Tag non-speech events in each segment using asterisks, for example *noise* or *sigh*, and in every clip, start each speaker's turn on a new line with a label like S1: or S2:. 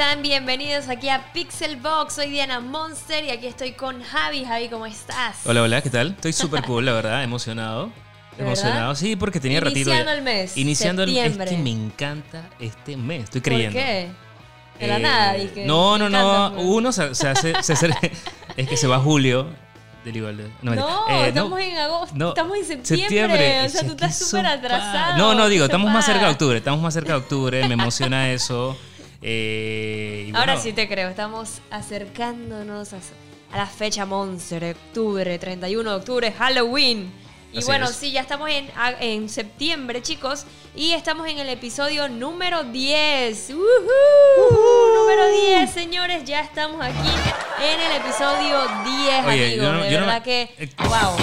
S1: están? Bienvenidos aquí a Pixel Box. Soy Diana Monster y aquí estoy con Javi. Javi, ¿cómo estás?
S2: Hola, hola, ¿qué tal? Estoy *laughs* súper cool, la verdad, emocionado.
S1: ¿De
S2: Emocionado, sí, porque tenía ratito.
S1: Iniciando el mes,
S2: Iniciando el mes. Es
S1: septiembre.
S2: que me encanta este mes, estoy
S1: ¿Por
S2: creyendo.
S1: qué? De la
S2: Eh,
S1: nada. dije,
S2: no, no, no.
S1: pues.
S2: Uno se, se hace. se hace- *laughs* es que se va julio del igual. No.
S1: No,
S2: Eh,
S1: estamos en agosto.
S2: no,
S1: estamos en septiembre. O sea, tú estás súper atrasado.
S2: No, no, digo,
S1: ¿qué te
S2: estamos más cerca de octubre. Estamos más cerca de octubre. Me emociona eso. *laughs* Eh, y
S1: Ahora
S2: bueno,
S1: sí te creo. Estamos acercándonos a, a la fecha Monster. Octubre, 31 de octubre, Halloween. Y
S2: Así
S1: bueno,
S2: es.
S1: sí, ya estamos en, en septiembre, chicos. Y estamos en el episodio número 10. ¡Woohoo! Número 10, señores. Ya estamos aquí en el episodio 10,
S2: Oye,
S1: amigos.
S2: yo no-
S1: de
S2: yo no
S1: verdad
S2: me-
S1: que,
S2: eh,
S1: wow.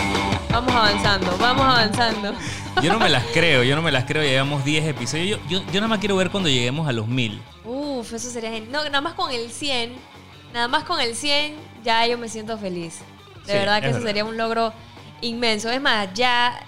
S1: Vamos avanzando, vamos avanzando. *laughs*
S2: Yo no me las *laughs* creo, yo no me las creo. Llevamos 10 episodios. Yo, yo, yo nada más quiero ver cuando lleguemos a los 1000.
S1: Uf, eso sería genial. No, nada más con el 100, nada más con el 100, ya yo me siento feliz. De
S2: Sí,
S1: verdad que
S2: es
S1: eso
S2: verdad.
S1: sería un logro inmenso. Es más, ya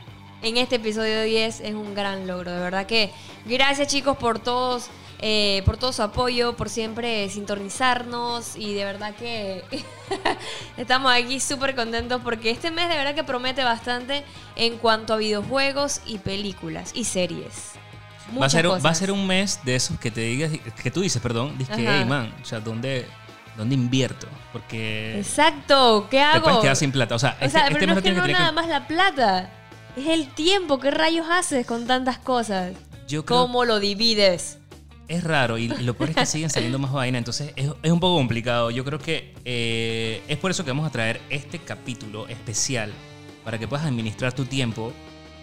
S1: en este episodio 10 es un gran logro. De verdad que gracias chicos por todos. eh, por todo su apoyo, por siempre sintonizarnos y de verdad que *laughs* estamos aquí súper contentos porque este mes de verdad que promete bastante en cuanto a videojuegos y películas y series.
S2: Va a, ser, un- va a ser un mes de esos que te digas, que tú dices, perdón, dices que, hey man, o sea, ¿dónde, dónde invierto? Porque
S1: Exacto, ¿qué
S2: te
S1: hago?
S2: puedes quedar sin plata. O sea,
S1: O
S2: este,
S1: sea,
S2: este
S1: pero
S2: mes
S1: no es que no
S2: tener
S1: nada más la plata. Es el tiempo. ¿Qué rayos haces con tantas cosas?
S2: Yo creo
S1: ¿Cómo lo divides?
S2: es raro y lo peor es que siguen saliendo más vaina, entonces es, es un poco complicado. Yo creo que eh, es por eso que vamos a traer este capítulo especial para que puedas administrar tu tiempo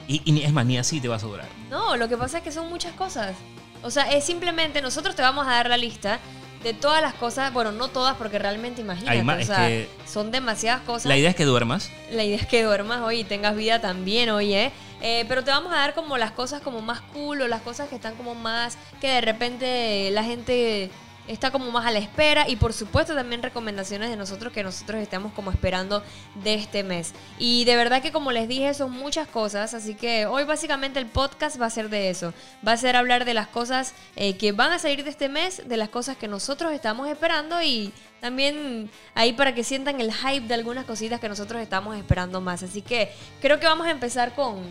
S2: y, y es más, ni así te va a sobrar.
S1: No, lo que pasa es que son muchas cosas. O sea, es simplemente nosotros te vamos a dar la lista de todas las cosas. Bueno, no todas, porque realmente imagínate.
S2: Más,
S1: o sea,
S2: que-
S1: son demasiadas cosas.
S2: La idea es que duermas.
S1: La idea es que duermas hoy y tengas vida también hoy, ¿eh? Eh, pero te vamos a dar como las cosas como más cool o las cosas que están como más, que de repente la gente está como más a la espera y por supuesto también recomendaciones de nosotros que nosotros estamos como esperando de este mes. Y de verdad que como les dije son muchas cosas, así que hoy básicamente el podcast va a ser de eso, va a ser hablar de las cosas eh, que van a salir de este mes, de las cosas que nosotros estamos esperando y también ahí para que sientan el hype de algunas cositas que nosotros estamos esperando más. Así que creo que vamos a empezar con,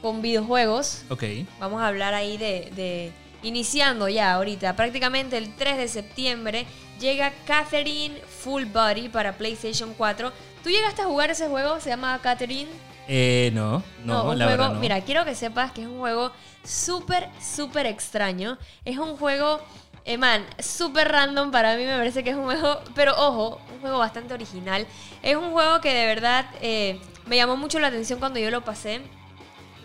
S1: con videojuegos.
S2: Ok.
S1: Vamos a hablar ahí de, de- Iniciando ya ahorita, prácticamente el 3 de septiembre, llega Catherine Full Body para PlayStation 4. ¿Tú llegaste a jugar ese juego? ¿Se llama Catherine?
S2: Eh, no, no,
S1: un
S2: la
S1: juego,
S2: verdad no.
S1: mira, quiero que sepas que es un juego súper, súper extraño. Es un juego, eh, man, súper random para mí, me parece que es un juego, pero ojo, un juego bastante original. Es un juego que de verdad eh, me llamó mucho la atención cuando yo lo pasé.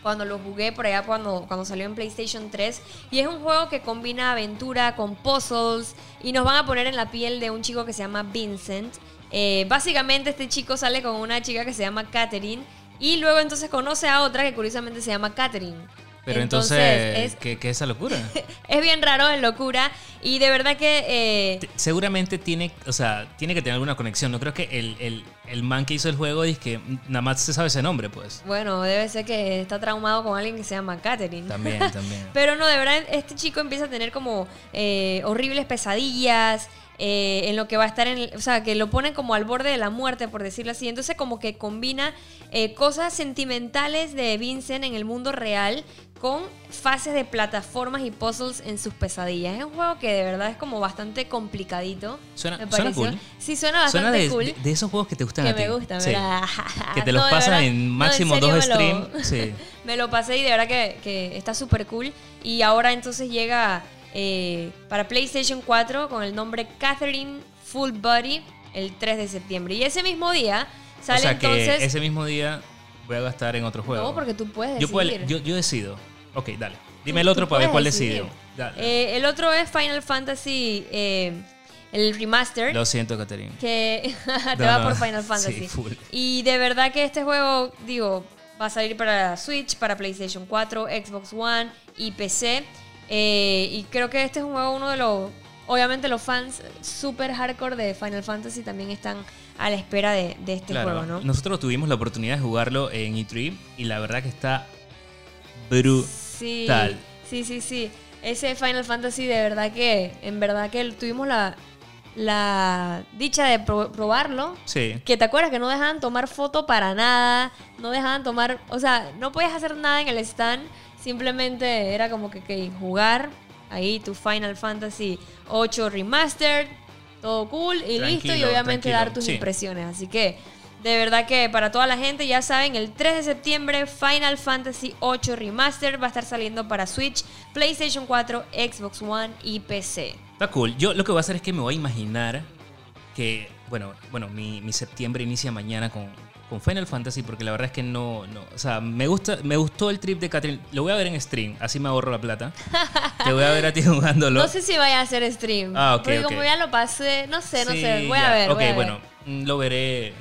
S1: Cuando lo jugué por allá cuando, cuando salió en PlayStation 3. Y es un juego que combina aventura con puzzles. Y nos van a poner en la piel de un chico que se llama Vincent. Eh, básicamente este chico sale con una chica que se llama Catherine. Y luego entonces conoce a otra que curiosamente se llama Catherine.
S2: Pero entonces,
S1: es,
S2: ¿qué, qué es esa locura? *laughs*
S1: es bien raro, es locura. Y de verdad que... eh,
S2: Te- Seguramente tiene, o sea, tiene que tener alguna conexión. No creo que el, el, el man que hizo el juego es que nada más se sabe ese nombre, pues.
S1: bueno, debe ser que está traumado con alguien que se llama Catherine.
S2: También, *laughs* también.
S1: Pero no, de verdad, este chico empieza a tener como eh, horribles pesadillas. eh, en lo que va a estar en. O sea, que lo ponen como al borde de la muerte, por decirlo así. Entonces, como que combina eh, cosas sentimentales de Vincent en el mundo real con fases de plataformas y puzzles en sus pesadillas. Es un juego que de verdad es como bastante complicadito.
S2: Suena-
S1: me
S2: suena cool.
S1: Sí, suena bastante
S2: Suena de,
S1: cool.
S2: de- de esos juegos que te gustan
S1: que
S2: a ti.
S1: me gusta,
S2: Sí.
S1: ¿verdad? *laughs*
S2: Que te *laughs* los
S1: No,
S2: pasan en
S1: No,
S2: máximo dos
S1: me
S2: streams. *laughs* Sí.
S1: me lo pasé y de verdad que, que está súper cool. Y ahora entonces llega eh, para PlayStation 4 con el nombre Catherine Full Body el 3 de septiembre. Y ese mismo día sale
S2: o sea
S1: entonces...
S2: que ese mismo día voy a gastar en otro juego.
S1: No, porque tú puedes
S2: yo,
S1: decidir.
S2: puedo- yo, yo decido. Ok, dale. Dime el otro para ver cuál
S1: decidir.
S2: decido. Dale.
S1: Eh, el otro es Final Fantasy, eh, el remaster.
S2: Lo siento, Caterina.
S1: que *laughs* te
S2: No,
S1: va
S2: no.
S1: por Final Fantasy. Y de verdad que este juego, digo, va a salir para Switch, para PlayStation 4, Xbox One y PC. Eh, y creo que este es un juego, uno de los. Obviamente, los fans super hardcore de Final Fantasy también están a la espera de, de este
S2: Claro,
S1: juego, ¿no?
S2: Nosotros tuvimos la oportunidad de jugarlo en E3 y la verdad que está brutal.
S1: Sí, sí, sí, sí. ese Final Fantasy de verdad que, en verdad que tuvimos la, la dicha de pro- probarlo.
S2: Sí.
S1: Que te acuerdas que no dejaban tomar foto para nada, no dejaban tomar, o sea, no podías hacer nada en el stand, simplemente era como que, que jugar ahí tu Final Fantasy 8 Remastered, todo cool y listo, y obviamente dar tus
S2: sí.
S1: impresiones. Así que, de verdad que para toda la gente, ya saben, el 3 de septiembre Final Fantasy 8 Remastered va a estar saliendo para Switch, PlayStation 4, Xbox One y PC.
S2: Está cool. Yo lo que voy a hacer es que me voy a imaginar que, bueno, bueno mi, mi septiembre inicia mañana con, con Final Fantasy porque la verdad es que no, no, o sea, me gusta, me gustó el trip de Catherine. Lo voy a ver en stream, así me ahorro la plata. *laughs* Te voy a ver a ti jugándolo.
S1: No sé si vaya a hacer stream.
S2: Ah, ok,
S1: Porque como ya lo pasé, no sé, no
S2: Sí,
S1: sé. Voy
S2: ya.
S1: a ver.
S2: Ok,
S1: voy a ver.
S2: bueno, mm, lo veré.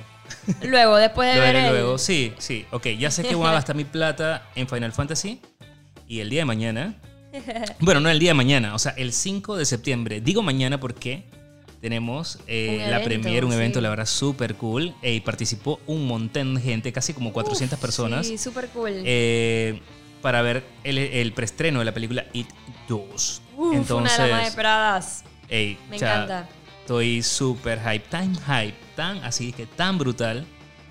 S1: Luego, después de
S2: Lo
S1: ver
S2: veré
S1: el-
S2: luego. Sí, sí. Ok, ya sé que voy a gastar mi plata en Final Fantasy. Y el día de mañana. *laughs* Bueno, no el día de mañana, o sea, el 5 de septiembre. Digo mañana porque tenemos eh, la
S1: evento,
S2: premier, un evento,
S1: sí.
S2: la verdad, súper cool. eh, y participó un montón de gente, casi como 400 personas.
S1: Sí, súper cool.
S2: eh, para ver el, el preestreno de la película It 2.
S1: Uf,
S2: Entonces,
S1: una de las más esperadas.
S2: ey,
S1: Me
S2: o sea,
S1: encanta.
S2: Estoy súper hype, tan hype, tan así que tan brutal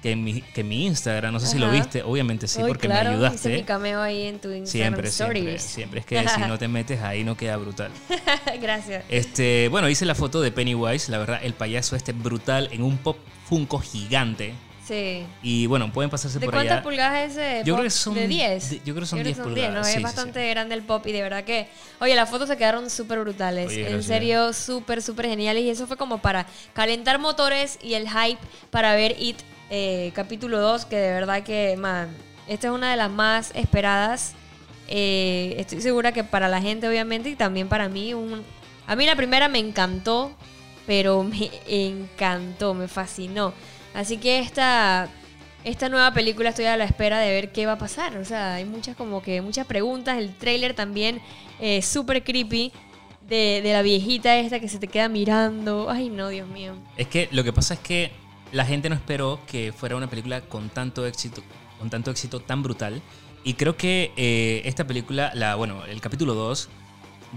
S2: que en mi, que en mi Instagram, no sé si lo
S1: Ajá.
S2: viste, obviamente sí,
S1: Uy,
S2: porque
S1: claro,
S2: me
S1: Hice
S2: ayudaste.
S1: mi cameo ahí en tu Instagram
S2: Siempre, siempre,
S1: Stories.
S2: siempre. Es que si no te metes ahí no queda brutal. *laughs*
S1: Gracias.
S2: Este, bueno, hice la foto de Pennywise, la verdad, el payaso este brutal en un pop Funko gigante.
S1: Sí.
S2: Y bueno, pueden pasarse
S1: ¿De
S2: por
S1: cuántas
S2: allá.
S1: pulgadas es ese?
S2: Yo
S1: pop?
S2: creo que son-
S1: ¿De 10?
S2: de- yo creo que son 10
S1: ¿no?
S2: pulgadas, sí,
S1: es
S2: sí,
S1: bastante grande el pop y de verdad que... Oye, las fotos se quedaron súper brutales.
S2: Oye,
S1: en
S2: gracias.
S1: serio, súper, súper geniales. Y eso fue como para calentar motores y el hype para ver It eh, capítulo 2, que de verdad que, man, esta es una de las más esperadas. Eh, estoy segura que para la gente, obviamente, y también para mí. A mí la primera me encantó, pero *laughs* me encantó, me fascinó. Así que esta, esta nueva película estoy a la espera de ver qué va a pasar. O sea, hay muchas como que muchas preguntas. El tráiler también eh, súper creepy de, de la viejita esta que se te queda mirando. Ay, no, Dios mío.
S2: Es que lo que pasa es que la gente no esperó que fuera una película con tanto éxito, con tanto éxito tan brutal. Y creo que eh, esta película, la, bueno, el capítulo 2,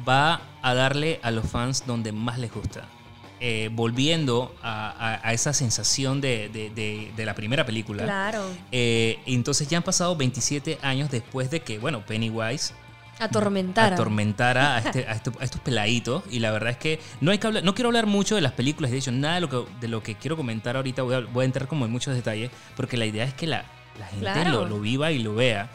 S2: va a darle a los fans donde más les gusta. Eh, volviendo a, a- a esa sensación de, de- de- de la primera película.
S1: Claro.
S2: Eh, entonces ya han pasado 27 años después de que, bueno, Pennywise
S1: Atormentar.
S2: atormentara a, *laughs* este- a esto- a estos peladitos. Y la verdad es que no hay que hablar, no quiero hablar mucho de las películas, de hecho, nada de lo que, de lo que quiero comentar ahorita voy a, voy a entrar como en muchos detalles, porque la idea es que la, la gente
S1: Claro.
S2: lo, lo viva y lo vea.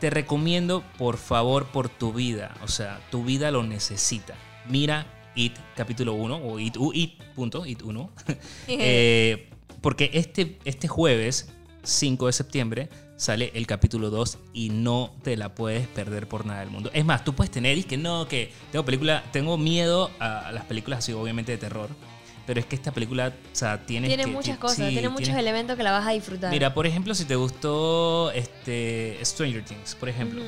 S2: Te recomiendo, por favor, por tu vida, o sea, tu vida lo necesita. Mira It capítulo 1 o It, u- It, punto, It 1. *laughs* *laughs* Eh, porque este, este jueves, 5 de septiembre, sale el capítulo 2 y no te la puedes perder por nada del mundo. Es más, tú puedes tener y que no, que tengo película, tengo miedo a, las películas así, obviamente de terror. Pero es que esta película, o sea, tiene
S1: Tiene muchas cosas,
S2: sí,
S1: tiene muchos elementos que la vas a disfrutar.
S2: Mira, por ejemplo, si te gustó este Stranger Things, por ejemplo,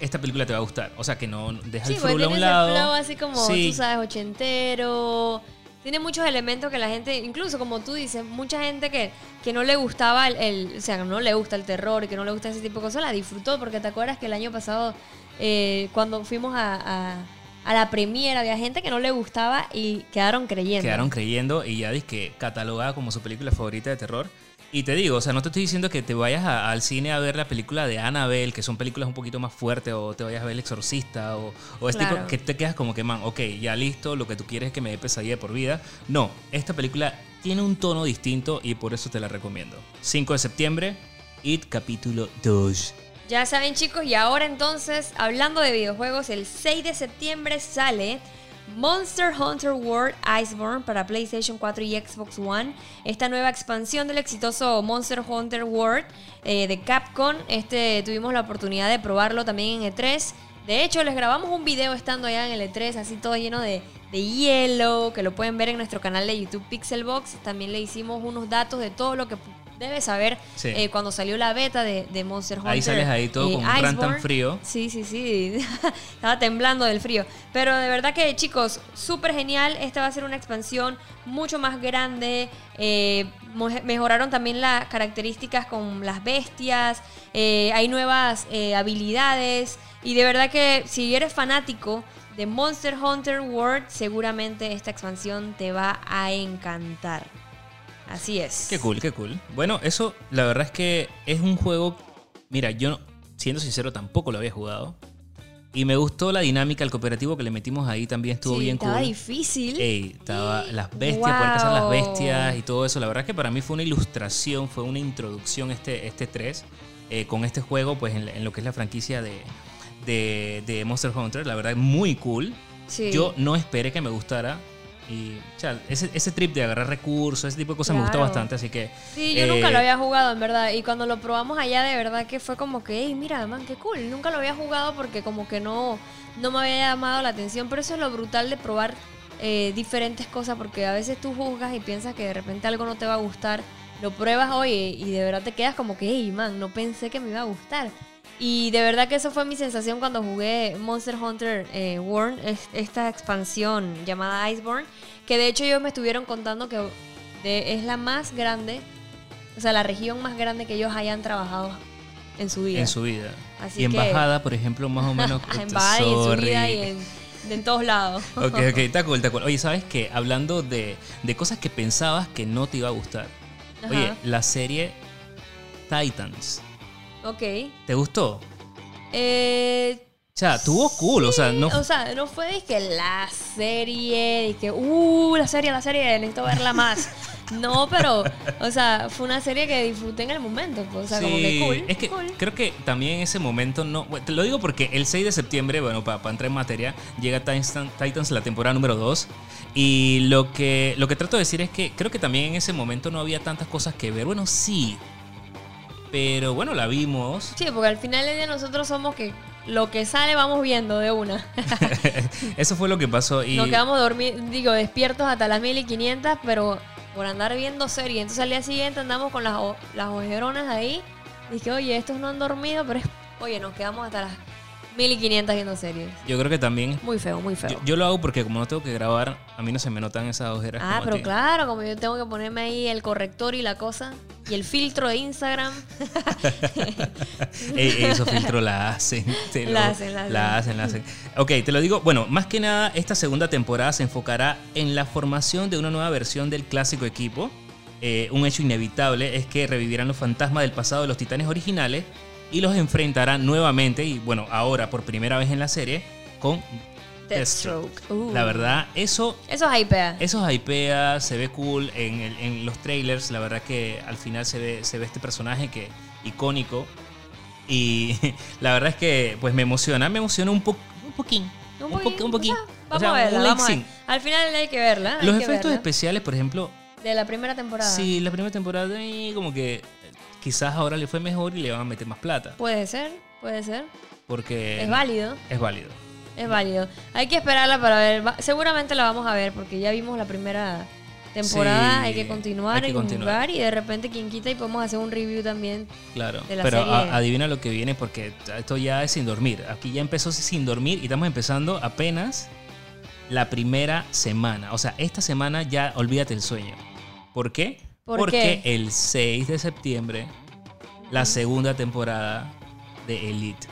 S2: esta película te va a gustar. O sea, que no deja
S1: Sí,
S2: el frulo a un lado.
S1: flow así como,
S2: Sí.
S1: tú sabes, ochentero. Tiene muchos elementos que la gente, incluso como tú dices, mucha gente que, que no le gustaba el, el- o sea, no le gusta el terror y que no le gusta ese tipo de cosas, la disfrutó. Porque te acuerdas que el año pasado, eh, cuando fuimos a, a, a la premiera, había gente que no le gustaba y quedaron creyendo.
S2: Quedaron creyendo y ya que catalogada como su película favorita de terror. Y te digo, o sea, no te estoy diciendo que te vayas a- al cine a ver la película de Annabelle, que son películas un poquito más fuertes, o te vayas a ver El Exorcista, o, o este
S1: Claro.
S2: tipo que te quedas como que, man, ok, ya listo, lo que tú quieres es que me dé pesadilla de por vida. No, esta película tiene un tono distinto y por eso te la recomiendo. 5 de septiembre, It capítulo 2.
S1: Ya saben chicos, y ahora entonces, hablando de videojuegos, el 6 de septiembre sale Monster Hunter World Iceborne para PlayStation 4 y Xbox One. Esta nueva expansión del exitoso Monster Hunter World eh, de Capcom. Este tuvimos la oportunidad de probarlo también en E3. De hecho, les grabamos un video estando allá en el E3, así todo lleno de, de hielo, que lo pueden ver en nuestro canal de YouTube Pixelbox. También le hicimos unos datos de todo lo que debes saber,
S2: Sí.
S1: eh, cuando salió la beta de, de Monster Hunter.
S2: Ahí sales ahí todo
S1: eh,
S2: con un
S1: Iceborne.
S2: frío.
S1: Sí, sí, sí. *laughs* Estaba temblando del frío. Pero de verdad que, chicos, súper genial. Esta va a ser una expansión mucho más grande. Eh, mejoraron también las características con las bestias. Eh, hay nuevas habilidades. Y de verdad que si eres fanático de Monster Hunter World, seguramente esta expansión te va a encantar. Así es.
S2: Qué cool, qué cool. Bueno, eso la verdad es que es un juego. Mira, yo, siendo sincero, tampoco lo había jugado. Y me gustó la dinámica, el cooperativo que le metimos ahí también estuvo
S1: Sí,
S2: bien
S1: estaba
S2: cool.
S1: difícil.
S2: Ey, estaba las bestias, poder cazar las
S1: Wow.
S2: bestias y todo eso. La verdad es que para mí fue una ilustración, fue una introducción este, este 3 eh, con este juego, pues en, en lo que es la franquicia de, de, de Monster Hunter. La verdad, muy cool.
S1: Sí.
S2: Yo no esperé que me gustara. Y, o sea, ese, ese trip de agarrar recursos, ese tipo de cosas me gustó
S1: Claro.
S2: bastante, así que...
S1: Sí, yo
S2: eh,
S1: nunca lo había jugado, en verdad. Y cuando lo probamos allá, de verdad que fue como que, hey, mira, man, qué cool. Nunca lo había jugado porque como que no, no me había llamado la atención. Pero eso es lo brutal de probar eh, diferentes cosas, porque a veces tú juzgas y piensas que de repente algo no te va a gustar. Lo pruebas, oye, y de verdad te quedas como que, hey, man, no pensé que me iba a gustar. Y de verdad que eso fue mi sensación cuando jugué Monster Hunter eh, World, es- esta expansión llamada Iceborne, que de hecho ellos me estuvieron contando que de- es la más grande, o sea, la región más grande que ellos hayan trabajado en su vida.
S2: en su vida.
S1: Así
S2: y en
S1: que-
S2: Bajada, por ejemplo, más o menos... *laughs*
S1: en Bali, en su
S2: sorry.
S1: vida y en, en todos lados. *laughs*
S2: Ok, ok, *laughs* está cool, está cool. Oye, ¿sabes qué? Hablando de, de cosas que pensabas que no te iba a gustar. Oye,
S1: Ajá.
S2: la serie Titans,
S1: Ok.
S2: ¿te gustó?
S1: Eh,
S2: O sea, tuvo cool, o sea, no...
S1: O sea, no fue de que la serie, de que, uh, la serie, la serie, necesito verla más. *laughs* No, pero, o sea, fue una serie que disfruté en el momento. pues, o sea, como que
S2: Sí,
S1: cool.
S2: es que
S1: cool.
S2: creo que también en ese momento no. bueno, Te lo digo porque el 6 de septiembre, bueno, para entrar en materia, llega Titans, Titans la temporada número 2. Y lo que, lo que trato de decir es que creo que también en ese momento no había tantas cosas que ver. Bueno, sí. Pero bueno, la vimos.
S1: Sí, porque al final del día nosotros somos que lo que sale vamos viendo de una. *laughs*
S2: Eso fue lo que pasó. Y
S1: Nos quedamos dormidos, digo, despiertos hasta las 1500, pero por andar viendo serie. Entonces al día siguiente andamos con las, las ojeronas ahí. Dije, oye, estos no han dormido, pero es- oye, nos quedamos hasta las 1500 viendo series.
S2: yo creo que también.
S1: Muy feo, muy feo.
S2: Yo, yo lo hago porque como no tengo que grabar, a mí no se me notan esas ojeras.
S1: ah,
S2: como a
S1: pero
S2: ti.
S1: claro, como yo tengo que ponerme ahí el corrector y la cosa. Y el filtro de Instagram. *laughs*
S2: Ey, esos filtros la hacen.
S1: La hacen, la hacen.
S2: La hacen, la hacen. Ok, te lo digo. Bueno, más que nada, esta segunda temporada se enfocará en la formación de una nueva versión del clásico equipo. Eh, un hecho inevitable es que revivirán los fantasmas del pasado de los titanes originales y los enfrentarán nuevamente, y bueno, ahora por primera vez en la serie, con Deathstroke.
S1: Uh.
S2: La verdad, eso
S1: Eso es hypea.
S2: eso hypea, se ve cool en, el- en los trailers. La verdad que al final se ve, se ve este personaje que icónico. Y *laughs* la verdad es que pues me emociona. Me emociona un, po, un poquín. Un,
S1: poquito,
S2: poqui- un poquín.
S1: o sea,
S2: O
S1: vamos
S2: sea,
S1: a verla,
S2: un
S1: vamos a ver.
S2: lexing.
S1: Al final hay que verla.
S2: Los
S1: que
S2: efectos
S1: verla.
S2: especiales, por ejemplo,
S1: De la primera temporada.
S2: sí, la primera temporada como que quizás ahora le fue mejor y le van a meter más plata.
S1: Puede ser, puede ser.
S2: Porque
S1: Es válido,
S2: es válido.
S1: es válido. Hay que esperarla para ver. Seguramente la vamos a ver porque ya vimos la primera temporada.
S2: Sí,
S1: hay que continuar,
S2: hay que
S1: hay que
S2: continuar.
S1: jugar y de repente quien quita y podemos hacer un review también.
S2: Claro,
S1: de la
S2: pero
S1: serie.
S2: a- adivina lo que viene porque esto ya es sin dormir. Aquí ya empezó sin dormir y estamos empezando apenas la primera semana. O sea, esta semana ya olvídate el sueño. ¿Por qué?
S1: ¿Por
S2: porque
S1: qué?
S2: el 6 de septiembre, la segunda temporada de Elite.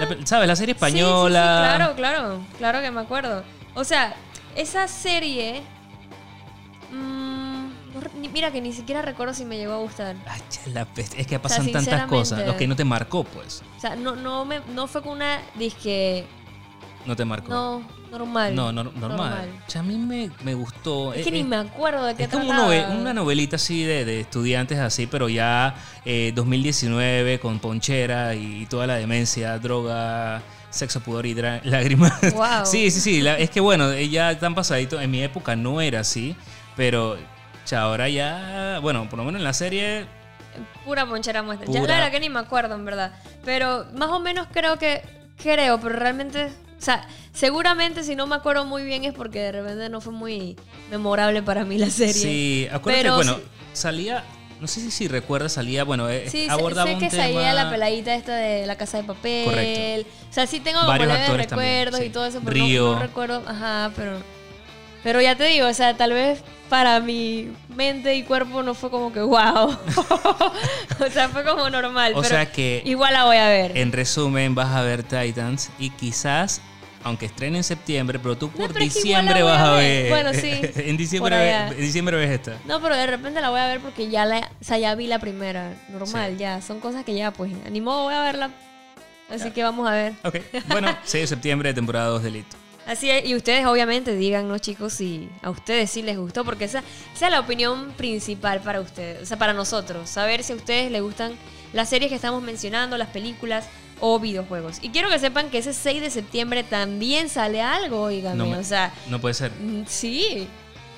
S2: La- ¿Sabes? La serie
S1: Ah. Sí, sí, sí,
S2: española.
S1: claro, claro, claro que me acuerdo. O sea, esa serie. mm, mira que ni siquiera recuerdo si me llegó a gustar.
S2: Ay, la. Es que pasan tantas cosas. Lo que no te marcó, pues.
S1: O sea, no, no, me, no fue con una disque.
S2: No te marcó.
S1: No, normal.
S2: No, no, normal. O sea, a mí me, me gustó.
S1: Es que
S2: Eh,
S1: ni
S2: eh,
S1: me acuerdo de qué
S2: Es como un
S1: trataba.
S2: nove- una novelita así de, de estudiantes así, pero ya eh, 2019 con ponchera y, toda la demencia, droga, sexo, pudor y *laughs* lágrimas.
S1: Wow.
S2: sí, sí, sí. la- es que bueno, eh, ya tan pasadito. En mi época no era así, pero cha, ahora ya, bueno, por lo menos en la serie,
S1: Pura ponchera muestra. Ya
S2: Pura.
S1: la verdad que ni me acuerdo, en verdad. Pero más o menos creo que. Creo, pero realmente. O sea, seguramente si no me acuerdo muy bien es porque de repente no fue muy memorable para mí la serie.
S2: sí, acuérdate,
S1: Pero
S2: bueno, salía no sé si, si recuerdas, salía, bueno, eh,
S1: Sí, sé-
S2: abordaba
S1: sé,
S2: un
S1: que
S2: tema...
S1: salía la peladita esta de la casa de papel.
S2: Correcto.
S1: O sea, sí tengo como
S2: Varios
S1: leves
S2: también,
S1: recuerdos
S2: sí.
S1: y todo eso, pero. No, recuerdo. Ajá, pero. Pero ya te digo, o sea, tal vez para mi mente y cuerpo no fue como que wow. *laughs* o sea, fue como normal.
S2: O
S1: pero
S2: sea que-
S1: Igual la voy a ver.
S2: En resumen, vas a ver Titans y quizás, aunque estrene en septiembre, pero tú por
S1: pero es que
S2: diciembre vas a ver.
S1: Bueno, sí, *laughs*
S2: en, diciembre,
S1: por allá.
S2: ve- en diciembre ves esta.
S1: No, pero de repente la voy a ver porque ya la, o sea, ya vi la primera. Normal,
S2: Sí.
S1: ya. Son cosas que ya, pues, ni modo voy a verla. Así que vamos a ver.
S2: Ok, bueno, *laughs* 6 de septiembre, temporada 2 de Elite.
S1: Así es, y ustedes obviamente díganos chicos si a ustedes sí les gustó, porque esa, esa es la opinión principal para ustedes, o sea, para nosotros, saber si a ustedes les gustan las series que estamos mencionando, las películas o videojuegos. Y quiero que sepan que ese 6 de septiembre también sale algo, oígame,
S2: No me-
S1: o sea,
S2: No puede ser.
S1: mm, sí.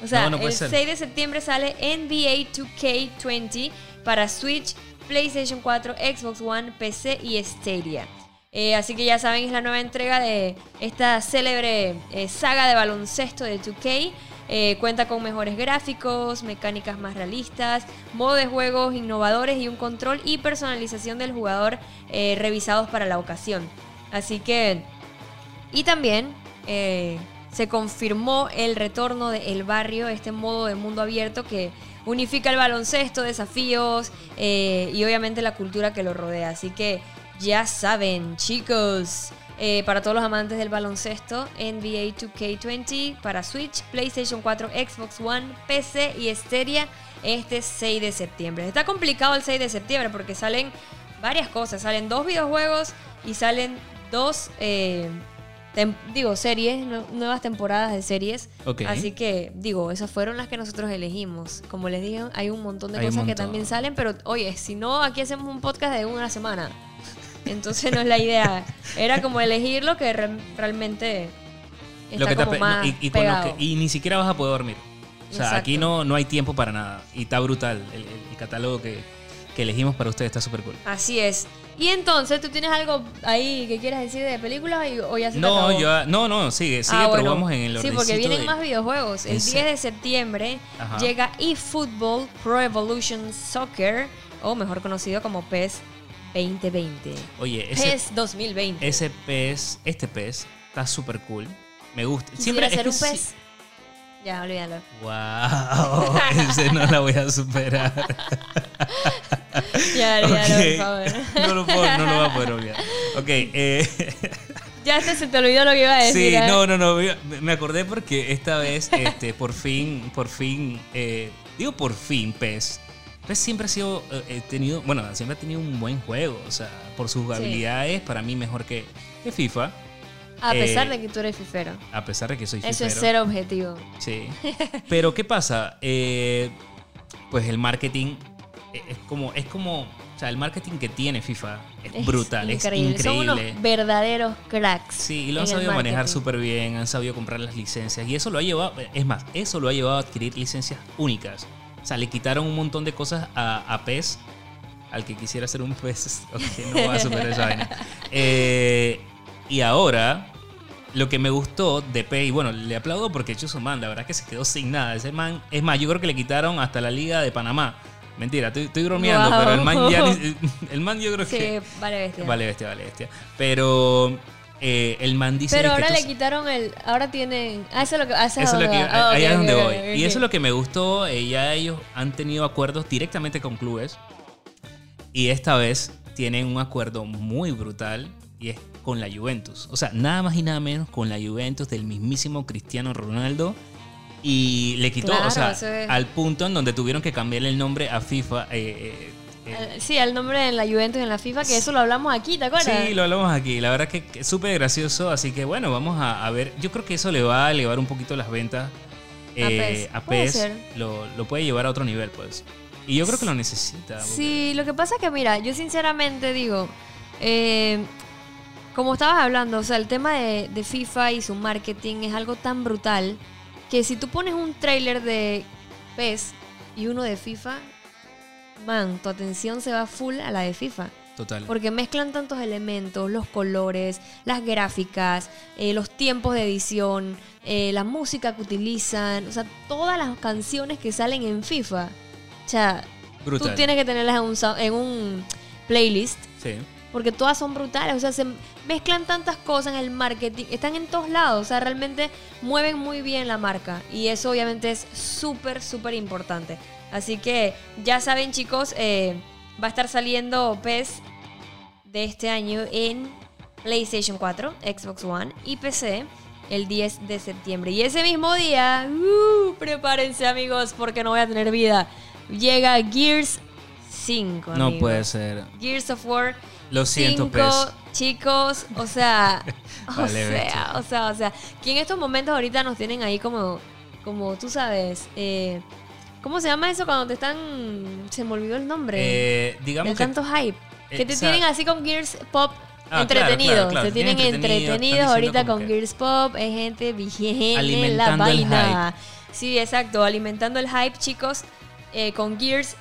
S1: O sea,
S2: No, no puede
S1: el
S2: ser.
S1: 6 de septiembre sale NBA 2K20 para Switch, PlayStation 4, Xbox One, PC y Stadia. Eh, así que ya saben, es la nueva entrega de esta célebre eh, saga de baloncesto de 2K. Eh, cuenta con mejores gráficos, mecánicas más realistas, modo de juegos innovadores y un control y personalización del jugador eh, revisados para la ocasión. Así que y también eh, se confirmó el retorno de El Barrio, este modo de mundo abierto que unifica el baloncesto, desafíos y obviamente la cultura que lo rodea. Así que ya saben, chicos, eh, para todos los amantes del baloncesto, NBA 2K20 para Switch, PlayStation 4, Xbox One, PC y Stadia este 6 de septiembre. Está complicado el 6 de septiembre porque salen varias cosas. Salen dos videojuegos y salen dos, eh, digo, series, nue- nuevas temporadas de series.
S2: Ok.
S1: Así que, digo, esas fueron las que nosotros elegimos. Como les dije, hay un montón de
S2: Hay
S1: cosas que también salen, pero oye, si no, aquí hacemos un podcast de una semana. Entonces no es la idea. Era como elegir lo que re- realmente está
S2: Lo que te
S1: como
S2: ape-
S1: más
S2: y, y con lo
S1: pegado.
S2: que- y ni siquiera vas a poder dormir. O sea,
S1: Exacto.
S2: aquí no, no hay tiempo para nada. Y está brutal. El, catálogo que, que elegimos para ustedes está súper cool.
S1: Así es. Y entonces, ¿tú tienes algo ahí que quieras decir de películas o ya se te
S2: No,
S1: acabó?
S2: yo, no, no, sigue, sigue,
S1: Ah,
S2: pero
S1: bueno.
S2: vamos en el
S1: Sí, porque vienen
S2: de-
S1: más videojuegos. El
S2: Ese.
S1: 10 de septiembre
S2: Ajá.
S1: llega eFootball Pro Evolution Soccer, o mejor conocido como PES 2020.
S2: Oye, ese,
S1: PES 2020.
S2: ese pez, este pez, está súper cool. Me gusta. Siempre
S1: ser un
S2: es que sí-
S1: pez. Ya, olvídalo.
S2: Wow, *laughs* ese no la voy a superar.
S1: Ya, olvídalo,
S2: Ok.
S1: por favor. *laughs*
S2: No lo, puedo, no lo voy a poder olvidar. Ok, eh, *laughs*
S1: Ya este se te olvidó lo que iba a decir.
S2: sí,
S1: ¿eh?
S2: no, no, no. me- Me acordé porque esta vez, este, por fin, por fin, eh, digo por fin, PES. PES siempre ha sido, eh, tenido, bueno, siempre ha tenido un buen juego. O sea, por sus
S1: Sí.
S2: habilidades, para mí mejor que, que FIFA.
S1: A pesar
S2: eh,
S1: de que tú eres fifero.
S2: A pesar de que soy
S1: Eso es
S2: fifero.
S1: ser objetivo.
S2: Sí. *laughs* Pero ¿qué pasa? Eh, pues el marketing eh, es como, es como, o sea, el marketing que tiene FIFA es, brutal, es
S1: Son
S2: increíble.
S1: unos verdaderos cracks.
S2: Sí, y lo han sabido manejar súper bien, han sabido comprar las licencias y eso lo ha llevado, es más, eso lo ha llevado a adquirir licencias únicas. O sea, le quitaron un montón de cosas a, a PES, al que quisiera ser un PES, *laughs* ok, no va a superar esa vaina. Eh, y ahora, lo que me gustó de PES, y bueno, le aplaudo porque Chuzo Man, la verdad que se quedó sin nada. Ese man, es más, yo creo que le quitaron hasta la Liga de Panamá. Mentira, estoy, estoy bromeando,
S1: Wow.
S2: pero el man ya *laughs* el man yo creo que...
S1: Sí, vale bestia.
S2: Vale, bestia, vale, bestia. Pero eh, el man dice
S1: Pero ahora le quitaron el. Ahora tienen. Ah, eso es lo que. ah, eso
S2: eso es lo que,
S1: ah,
S2: ahí es donde
S1: ok,
S2: voy. Y eso es lo que me gustó. eh, ya ellos han tenido acuerdos directamente con clubes. Y esta vez tienen un acuerdo muy brutal. Y es con la Juventus. O sea, nada más y nada menos con la Juventus del mismísimo Cristiano Ronaldo. Y le quitó,
S1: Claro,
S2: o sea,
S1: es-
S2: al punto en donde tuvieron que cambiarle el nombre a FIFA. eh,
S1: Al- Sí, el nombre en la Juventus en la FIFA, que eso lo hablamos aquí, ¿te acuerdas?
S2: Sí, lo hablamos aquí. La verdad que que es súper gracioso. Así que bueno, vamos a, a ver. Yo creo que eso le va a elevar un poquito las ventas.
S1: A
S2: eh,
S1: PES.
S2: a
S1: Puede
S2: PES.
S1: ser.
S2: Lo, lo puede llevar a otro nivel, pues. Y yo creo que lo necesita. porque-
S1: Sí, lo que pasa es que, mira, yo sinceramente digo, eh, como estabas hablando, o sea, el tema de, de FIFA y su marketing es algo tan brutal que si tú pones un trailer de PES y uno de FIFA, man, tu atención se va full a la de FIFA.
S2: Total.
S1: Porque mezclan tantos elementos, los colores, las gráficas, eh, los tiempos de edición, eh, la música que utilizan, o sea, todas las canciones que salen en FIFA. O sea,
S2: Brutal.
S1: tú tienes que tenerlas en un, en un playlist.
S2: Sí.
S1: Porque todas son brutales, o sea, se mezclan tantas cosas en el marketing, están en todos lados, o sea, realmente mueven muy bien la marca y eso obviamente es súper, súper importante. Así que ya saben chicos, eh, va a estar saliendo PES de este año en PlayStation 4, Xbox One y PC el 10 de septiembre. Y ese mismo día, uh, prepárense amigos porque no voy a tener vida, llega Gears 5.
S2: No
S1: amigos.
S2: puede ser.
S1: Gears of War
S2: Lo siento,
S1: cinco,
S2: pez.
S1: chicos, o sea, *laughs* o
S2: Vale,
S1: sea, o sea, o sea, que en estos momentos ahorita nos tienen ahí como, como tú sabes, eh, ¿cómo se llama eso cuando te están, se me olvidó el nombre,
S2: Eh, digamos
S1: del
S2: que
S1: tanto hype, que te tienen así con Gears Pop.
S2: Ah,
S1: entretenidos,
S2: claro, claro, claro,
S1: te tienen
S2: tienen entretenido,
S1: entretenidos ahorita con Gears Pop, es gente vigente la
S2: Alimentando el
S1: vaina. Sí, exacto, alimentando el hype, chicos, eh, con Gears.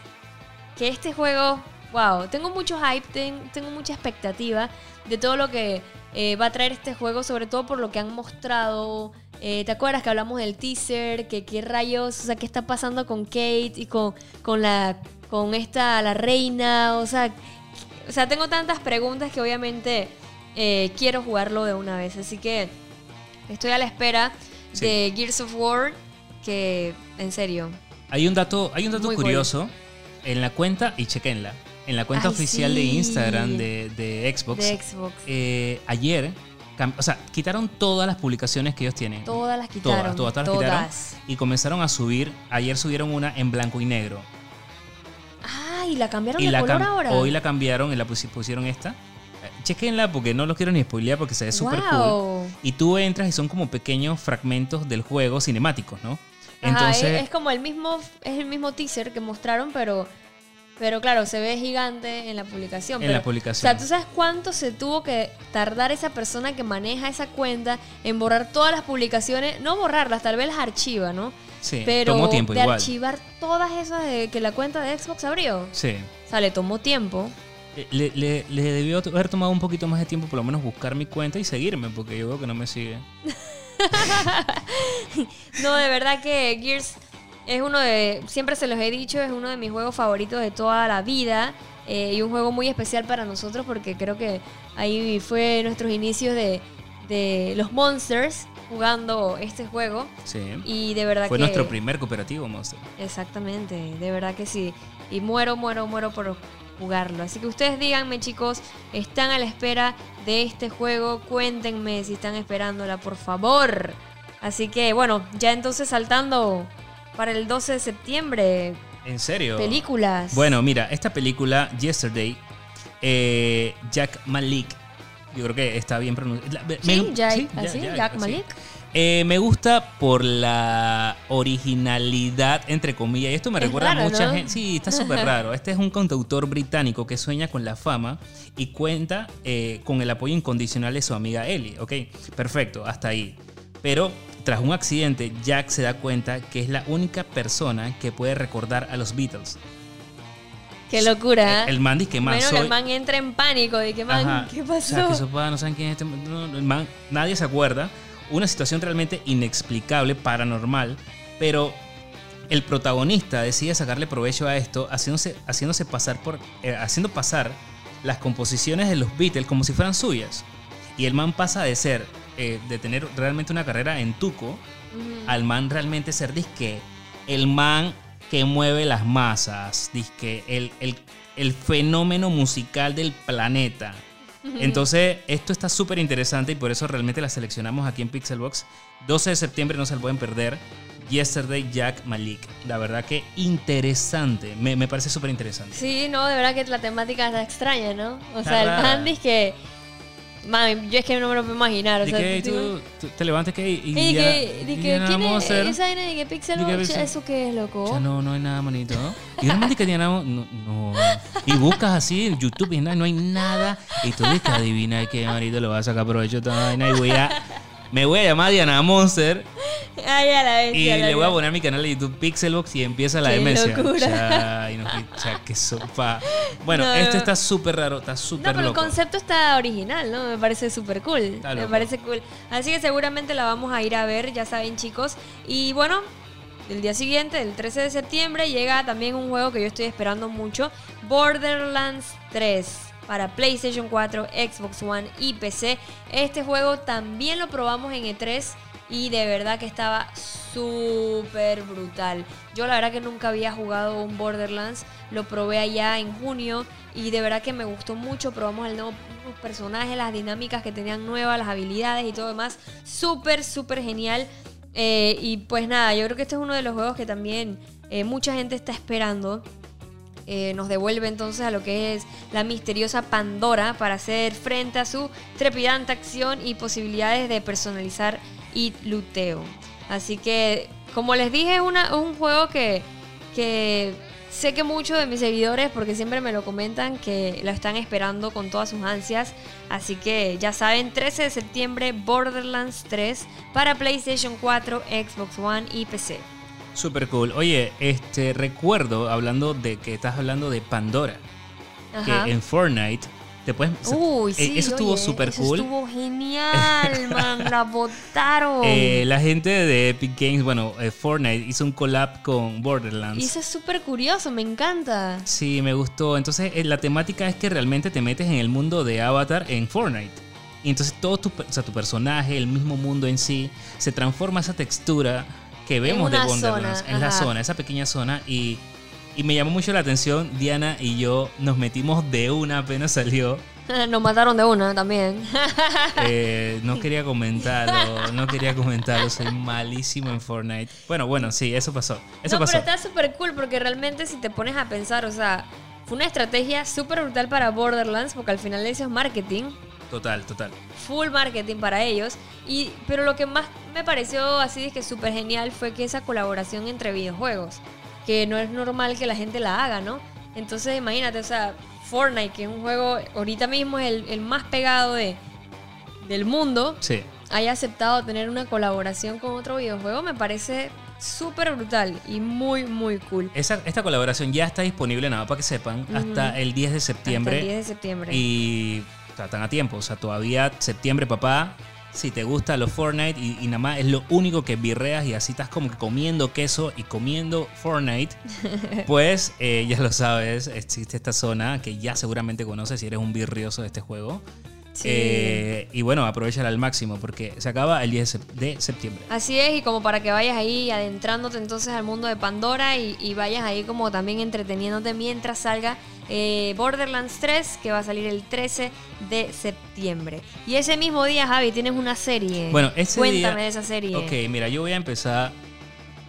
S1: Que este juego, wow, tengo mucho hype, ten- tengo mucha expectativa de todo lo que eh, va a traer este juego, sobre todo por lo que han mostrado. Eh, ¿Te acuerdas que hablamos del teaser? Que qué rayos, o sea, qué está pasando con Kate y con, con la con esta la reina, o sea, o sea, tengo tantas preguntas que obviamente eh, quiero jugarlo de una vez, así que estoy a la espera
S2: Sí.
S1: de Gears of War, que en serio,
S2: hay un dato, hay un dato
S1: Muy cool.
S2: curioso en la cuenta, y chequenla, en la cuenta
S1: Ay,
S2: oficial de. Instagram de, de Xbox,
S1: de Xbox.
S2: eh, ayer, o sea, quitaron todas las publicaciones que ellos tienen.
S1: Todas las quitaron.
S2: Todas, todas, todas las quitaron. Y comenzaron a subir, ayer subieron una en blanco y negro.
S1: Ah, y la cambiaron
S2: Y
S1: de
S2: la
S1: color
S2: cam-
S1: ahora.
S2: hoy la cambiaron y la pusi- pusieron esta. Eh, Chequenla porque no lo quiero ni spoilear porque se ve súper cool.
S1: Wow.
S2: Y tú entras y son como pequeños fragmentos del juego cinemáticos, ¿no?
S1: Ajá,
S2: Entonces,
S1: es, es como el mismo, es el mismo teaser que mostraron, pero, pero claro, se ve gigante en la publicación.
S2: En
S1: pero-
S2: la publicación.
S1: O sea, ¿tú sabes cuánto se tuvo que tardar esa persona que maneja esa cuenta en borrar todas las publicaciones? No borrarlas, tal vez las archiva, ¿no?
S2: sí,
S1: pero
S2: tomó tiempo
S1: de
S2: igual.
S1: archivar todas esas de que la cuenta de Xbox abrió.
S2: Sí.
S1: O sea, le tomó tiempo.
S2: Eh, Le, le- le debió haber tomado un poquito más de tiempo, por lo menos buscar mi cuenta y seguirme, porque yo veo que no me sigue. *laughs*
S1: No, de verdad que Gears es uno de, siempre se los he dicho, es uno de mis juegos favoritos de toda la vida eh, y un juego muy especial para nosotros porque creo que ahí fue nuestros inicios de, de los Monsters jugando este juego
S2: Sí.
S1: y de verdad
S2: Fue
S1: que...
S2: nuestro primer cooperativo, Monster.
S1: Exactamente, de verdad que sí. Y muero, muero, muero por jugarlo. Así que ustedes díganme, chicos, ¿están a la espera de este juego? Cuéntenme si están esperándola, por favor. Así que, bueno, ya entonces saltando para el 12 de septiembre,
S2: ¿En serio?
S1: películas.
S2: Bueno, mira, esta película, Yesterday, eh, Jack Malik, yo creo que está bien pronunciado.
S1: Sí, Jack- así, Jack Malik.
S2: Eh, me gusta por la originalidad, entre comillas. Y esto me
S1: Es
S2: recuerda a mucha
S1: ¿no?
S2: gente. Sí, está súper raro. Este es un cantautor británico que sueña con la fama y cuenta eh, con el apoyo incondicional de su amiga Ellie. Ok, perfecto, hasta ahí. Pero tras un accidente, Jack se da cuenta que es la única persona que puede recordar a los Beatles.
S1: Qué locura.
S2: El man dice que más
S1: Menos que
S2: soy-
S1: el man entra en pánico de que man,
S2: Ajá.
S1: ¿qué
S2: O
S1: pasó?
S2: sea, que esos no saben quién es este. no, el man, nadie se acuerda. Una situación realmente inexplicable, paranormal, pero el protagonista decide sacarle provecho a esto, haciéndose, haciéndose pasar por. eh, haciendo pasar las composiciones de los Beatles como si fueran suyas. Y el man pasa de ser. Eh, de tener realmente una carrera en Tuco,
S1: Ujú.
S2: al man realmente ser disque el man que mueve las masas, disque el, el, el fenómeno musical del planeta. Entonces, esto está súper interesante y por eso realmente la seleccionamos aquí en Pixelbox. 12 de septiembre no se lo pueden perder. Yesterday Jack Malik. La verdad que interesante. Me, me parece súper interesante.
S1: Sí, no, de verdad que la temática está extraña, ¿no? O
S2: Está
S1: sea, el
S2: rara.
S1: man dice que. Mami, yo es que no me lo puedo imaginar. O sea,
S2: que
S1: tú-
S2: tú, tú te levantas que y,
S1: Y
S2: ya-
S1: que,
S2: y
S1: que,
S2: ya nada
S1: ¿quién es
S2: hacer.
S1: esa vaina de que Pixel
S2: que? Pixel-
S1: ¿Eso qué es, loco?
S2: Ya no, no hay nada bonito, ¿no? Y realmente que no, no. Y buscas así en YouTube y no, no hay nada. Y tú dices, adivina que marito le vas a sacar provecho a esta vaina y voy a... Me voy a llamar Diana Monster
S1: Ay, a la
S2: y
S1: bestia. la
S2: le voy a poner a mi canal de YouTube Pixelbox y empieza la
S1: Qué
S2: demencia.
S1: locura.
S2: Y nos cha, qué sopa. Bueno,
S1: No.
S2: esto está súper raro, está
S1: No,
S2: súper
S1: pero el concepto está original, ¿no? Me parece súper cool. Me parece cool. Así que seguramente la vamos a ir a ver, ya saben, chicos. Y bueno, el día siguiente, el 13 de septiembre, llega también un juego que yo estoy esperando mucho, Borderlands 3 para PlayStation 4, Xbox One y PC. Este juego también lo probamos en E3 y de verdad que estaba súper brutal. Yo la verdad que nunca había jugado un Borderlands, lo probé allá en junio y de verdad que me gustó mucho. Probamos el nuevo personaje, las dinámicas que tenían nuevas, las habilidades y todo demás. Súper, súper genial. Eh, y pues nada, yo creo que este es uno de los juegos que también eh, mucha gente está esperando. Eh, nos devuelve entonces a lo que es la misteriosa Pandora para hacer frente a su trepidante acción y posibilidades de personalizar y luteo. Así que, como les dije, es un juego que, que sé que muchos de mis seguidores, porque siempre me lo comentan, que lo están esperando con todas sus ansias. Así que ya saben, 13 de septiembre, Borderlands 3 para PlayStation 4, Xbox One y PC.
S2: Super cool. Oye, este recuerdo, hablando de que estás hablando de Pandora, que en Fortnite te puedes.
S1: Uy,
S2: eh,
S1: sí,
S2: eso estuvo súper cool.
S1: Estuvo genial, *laughs* man. la botaron.
S2: Eh, la gente de Epic Games, bueno, eh, Fortnite hizo un collab con Borderlands.
S1: Y eso es súper curioso, me encanta.
S2: Sí, me gustó. Entonces, la temática es que realmente te metes en el mundo de Avatar en Fortnite. Y entonces todo tu, o sea, tu personaje, el mismo mundo en sí, se transforma esa textura que vemos de Wonderlands en la zona, esa pequeña zona. Y, y, me llamó mucho la atención, Diana y yo nos metimos de una apenas salió. *laughs*
S1: Nos mataron de una también. *laughs*
S2: Eh, no *laughs* quería comentarlo, no quería comentarlo, soy malísimo en Fortnite. Bueno, bueno, sí, eso pasó. Eso
S1: no, pero está súper cool porque realmente si te pones a pensar, o sea, fue una estrategia súper brutal para Borderlands porque al final es marketing.
S2: Total, total.
S1: Full marketing para ellos. Y, pero lo que más me pareció así de que súper genial fue que esa colaboración entre videojuegos, que no es normal que la gente la haga, ¿no? Entonces imagínate, o sea, Fortnite, que es un juego, ahorita mismo es el, más pegado de, del mundo,
S2: sí.
S1: haya aceptado tener una colaboración con otro videojuego, me parece súper brutal y muy, muy cool.
S2: esta colaboración ya está disponible, nada para que sepan, hasta el 10 de septiembre.
S1: Hasta el 10 de septiembre.
S2: Y están a tiempo. O sea, todavía septiembre, papá. Si te gusta los Fortnite y, nada más es lo único que birreas y así estás como que comiendo queso y comiendo Fortnite, *laughs* pues eh, ya lo sabes, existe esta zona que ya seguramente conoces si eres un birrioso de este juego. Eh, y bueno, aprovechala al máximo porque se acaba el 10 de septiembre.
S1: Así es, y como para que vayas ahí adentrándote entonces al mundo de Pandora y, vayas ahí como también entreteniéndote mientras salga eh, Borderlands 3, que va a salir el 13 de septiembre. Y ese mismo día, Javi, tienes una serie.
S2: Bueno, ese
S1: Cuéntame de esa serie.
S2: Ok, mira, yo voy a empezar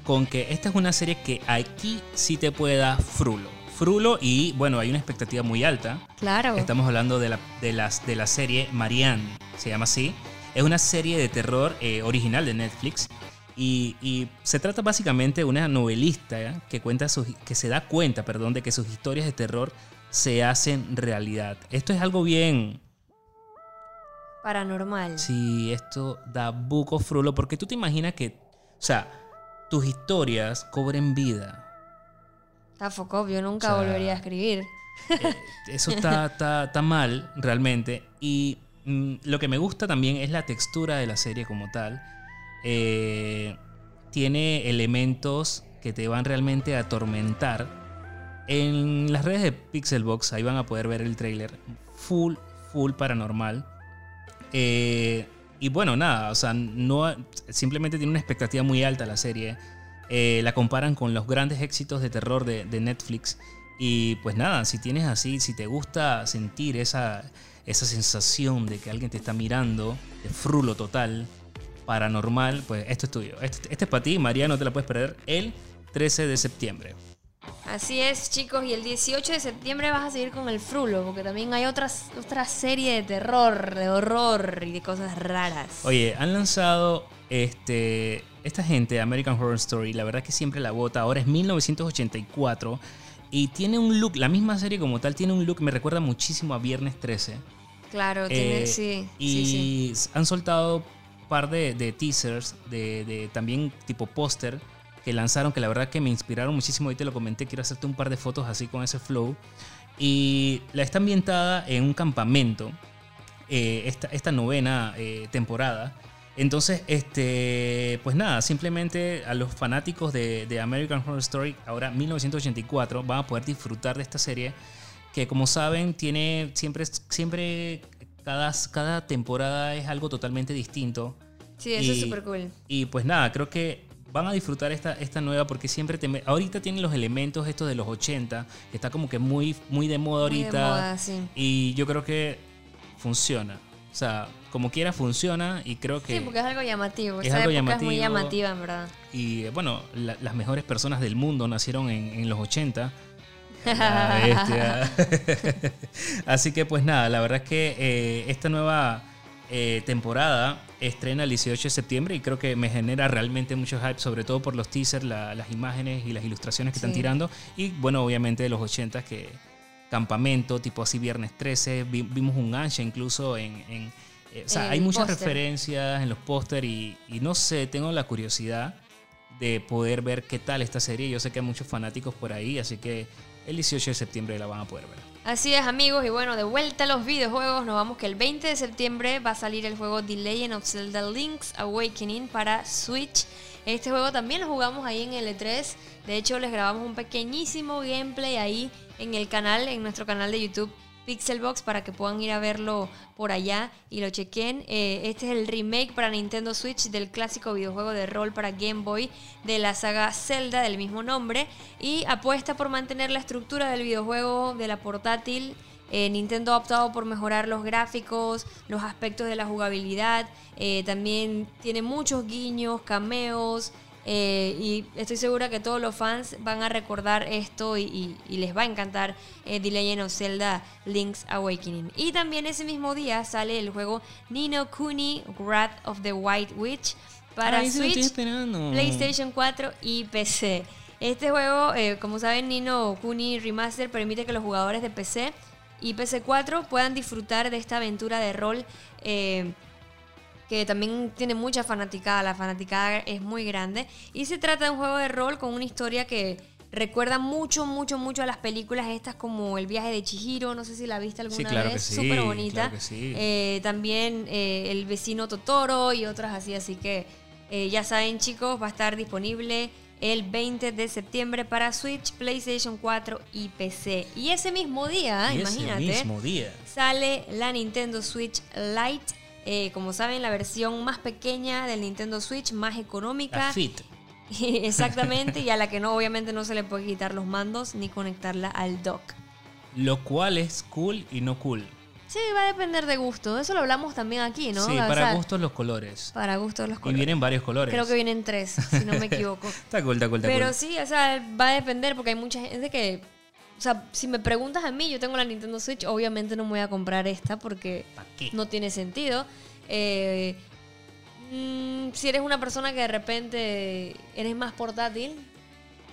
S2: con que esta es una serie que aquí sí te puede dar frulo frulo y bueno, hay una expectativa muy alta.
S1: Claro.
S2: Estamos hablando de la, de las, de la serie Marianne, se llama así. Es una serie de terror eh, original de Netflix y, se trata básicamente de una novelista ¿eh? que, cuenta que se da cuenta perdón, de que sus historias de terror se hacen realidad. Esto es algo bien...
S1: Paranormal.
S2: Sí, esto da buco frulo porque tú te imaginas que, o sea, tus historias cobren vida
S1: Está yo nunca volvería a escribir.
S2: Eh, eso está, está, mal, realmente. Y mm, lo que me gusta también es la textura de la serie como tal. Eh, tiene elementos que te van realmente a atormentar. En las redes de Pixelbox, ahí van a poder ver el trailer. Full, full paranormal. Eh, y bueno, nada, o sea, no, simplemente tiene una expectativa muy alta la serie. Eh, la comparan con los grandes éxitos de terror de, Netflix. Y pues nada, si tienes así, si te gusta sentir esa, esa sensación de que alguien te está mirando, de frulo total, paranormal, pues esto es tuyo. Este, este es para ti, María, no te la puedes perder el 13 de septiembre.
S1: Así es, chicos, y el 18 de septiembre vas a seguir con el frulo, porque también hay otras, otra serie de terror, de horror y de cosas raras.
S2: Oye, han lanzado este esta gente, American Horror Story, la verdad que siempre la bota. Ahora es 1984 y tiene un look, la misma serie como tal, tiene un look, me recuerda muchísimo a Viernes 13.
S1: Claro, tiene, eh, sí.
S2: Y han soltado un par de, teasers, de, también tipo póster, que lanzaron, que la verdad que me inspiraron muchísimo. Ahí te lo comenté, quiero hacerte un par de fotos así con ese flow. Y la está ambientada en un campamento, eh, esta, esta, novena eh, temporada Entonces, este, pues nada, simplemente a los fanáticos de, de American Horror Story, ahora 1984, van a poder disfrutar de esta serie que como saben tiene siempre, siempre cada, cada temporada es algo totalmente distinto.
S1: Sí, eso es súper cool.
S2: Y pues nada, creo que van a disfrutar esta, esta nueva porque siempre te, ahorita tienen los elementos estos de los 80 que está como que muy muy de moda ahorita
S1: de moda, sí.
S2: y yo creo que funciona o sea como quiera funciona y creo que
S1: Sí, porque es algo llamativo.
S2: es
S1: Esa
S2: algo
S1: época es muy
S2: llamativo.
S1: llamativa, en verdad.
S2: y bueno la- las mejores personas del mundo nacieron en, en los 80 *laughs* La bestia. *laughs* Así que pues nada, la verdad es que eh, esta nueva eh, temporada estrena el 18 de septiembre y creo que me genera realmente mucho hype, sobre todo por los teasers, la- las imágenes y las ilustraciones que están tirando. Y bueno, obviamente de los 80 que campamento, tipo así viernes 13, vi- vimos un ancha incluso en... en- eh, o sea,
S1: En
S2: hay muchas referencias en los póster y, y no sé, tengo la curiosidad de poder ver qué tal esta serie. Yo sé que hay muchos fanáticos por ahí, así que el 18 de septiembre la van a poder ver.
S1: Así es, amigos, y bueno, de vuelta a los videojuegos, nos vamos que el 20 de septiembre va a salir el juego The Legend of Zelda Link's Awakening para Switch. Este juego también lo jugamos ahí en L3. De hecho, les grabamos un pequeñísimo gameplay ahí en el canal, en nuestro canal de YouTube Pixelbox, para que puedan ir a verlo por allá y lo chequen. Eh, este es el remake para Nintendo Switch del clásico videojuego de rol para Game Boy de la saga Zelda del mismo nombre y apuesta por mantener la estructura del videojuego de la portátil. Eh, Nintendo ha optado por mejorar los gráficos, los aspectos de la jugabilidad. eh, también tiene muchos guiños, cameos. Eh, y estoy segura que todos los fans van a recordar esto y, y- y les va a encantar eh, The Legend of Zelda Link's Awakening. Y también ese mismo día sale el juego Nino Kuni Wrath of the White Witch para
S2: Ay,
S1: Switch. PlayStation 4 y PC. Este juego, eh, como saben, Nino Kuni Remaster permite que los jugadores de PC y PC4 puedan disfrutar de esta aventura de rol eh, que también tiene mucha fanaticada. La fanaticada es muy grande. Y se trata de un juego de rol con una historia que recuerda mucho, mucho, mucho a las películas estas como El viaje de Chihiro. No sé si la viste alguna
S2: Sí, claro que
S1: vez.
S2: sí,
S1: Súper bonita.
S2: claro que sí.
S1: Eh, también eh, El vecino Totoro y otras así. Así que eh, ya saben, chicos, va a estar disponible el 20 de septiembre para Switch, PlayStation 4 y PC. Y ese mismo día,
S2: Y ese
S1: imagínate,
S2: mismo día.
S1: sale la Nintendo Switch Lite. Eh, como saben, la versión más pequeña del Nintendo Switch, más económica.
S2: La Fit. *laughs*
S1: Exactamente, y a la que no, obviamente no se le puede quitar los mandos ni conectarla al dock.
S2: Lo cual es cool y no cool.
S1: Sí, va a depender de gusto. Eso lo hablamos también aquí, ¿no?
S2: Sí,
S1: O
S2: para
S1: sea,
S2: gustos los colores.
S1: Para gustos los
S2: Y
S1: colores.
S2: vienen varios colores.
S1: Creo que vienen tres, si no me equivoco. *laughs*
S2: Está cool, está cool, está
S1: Pero
S2: cool.
S1: sí, o sea, va a depender porque hay mucha gente que... O sea, si me preguntas a mí, yo tengo la Nintendo Switch, obviamente no me voy a comprar esta porque no tiene sentido. Eh, mm, si eres una persona que de repente eres más portátil,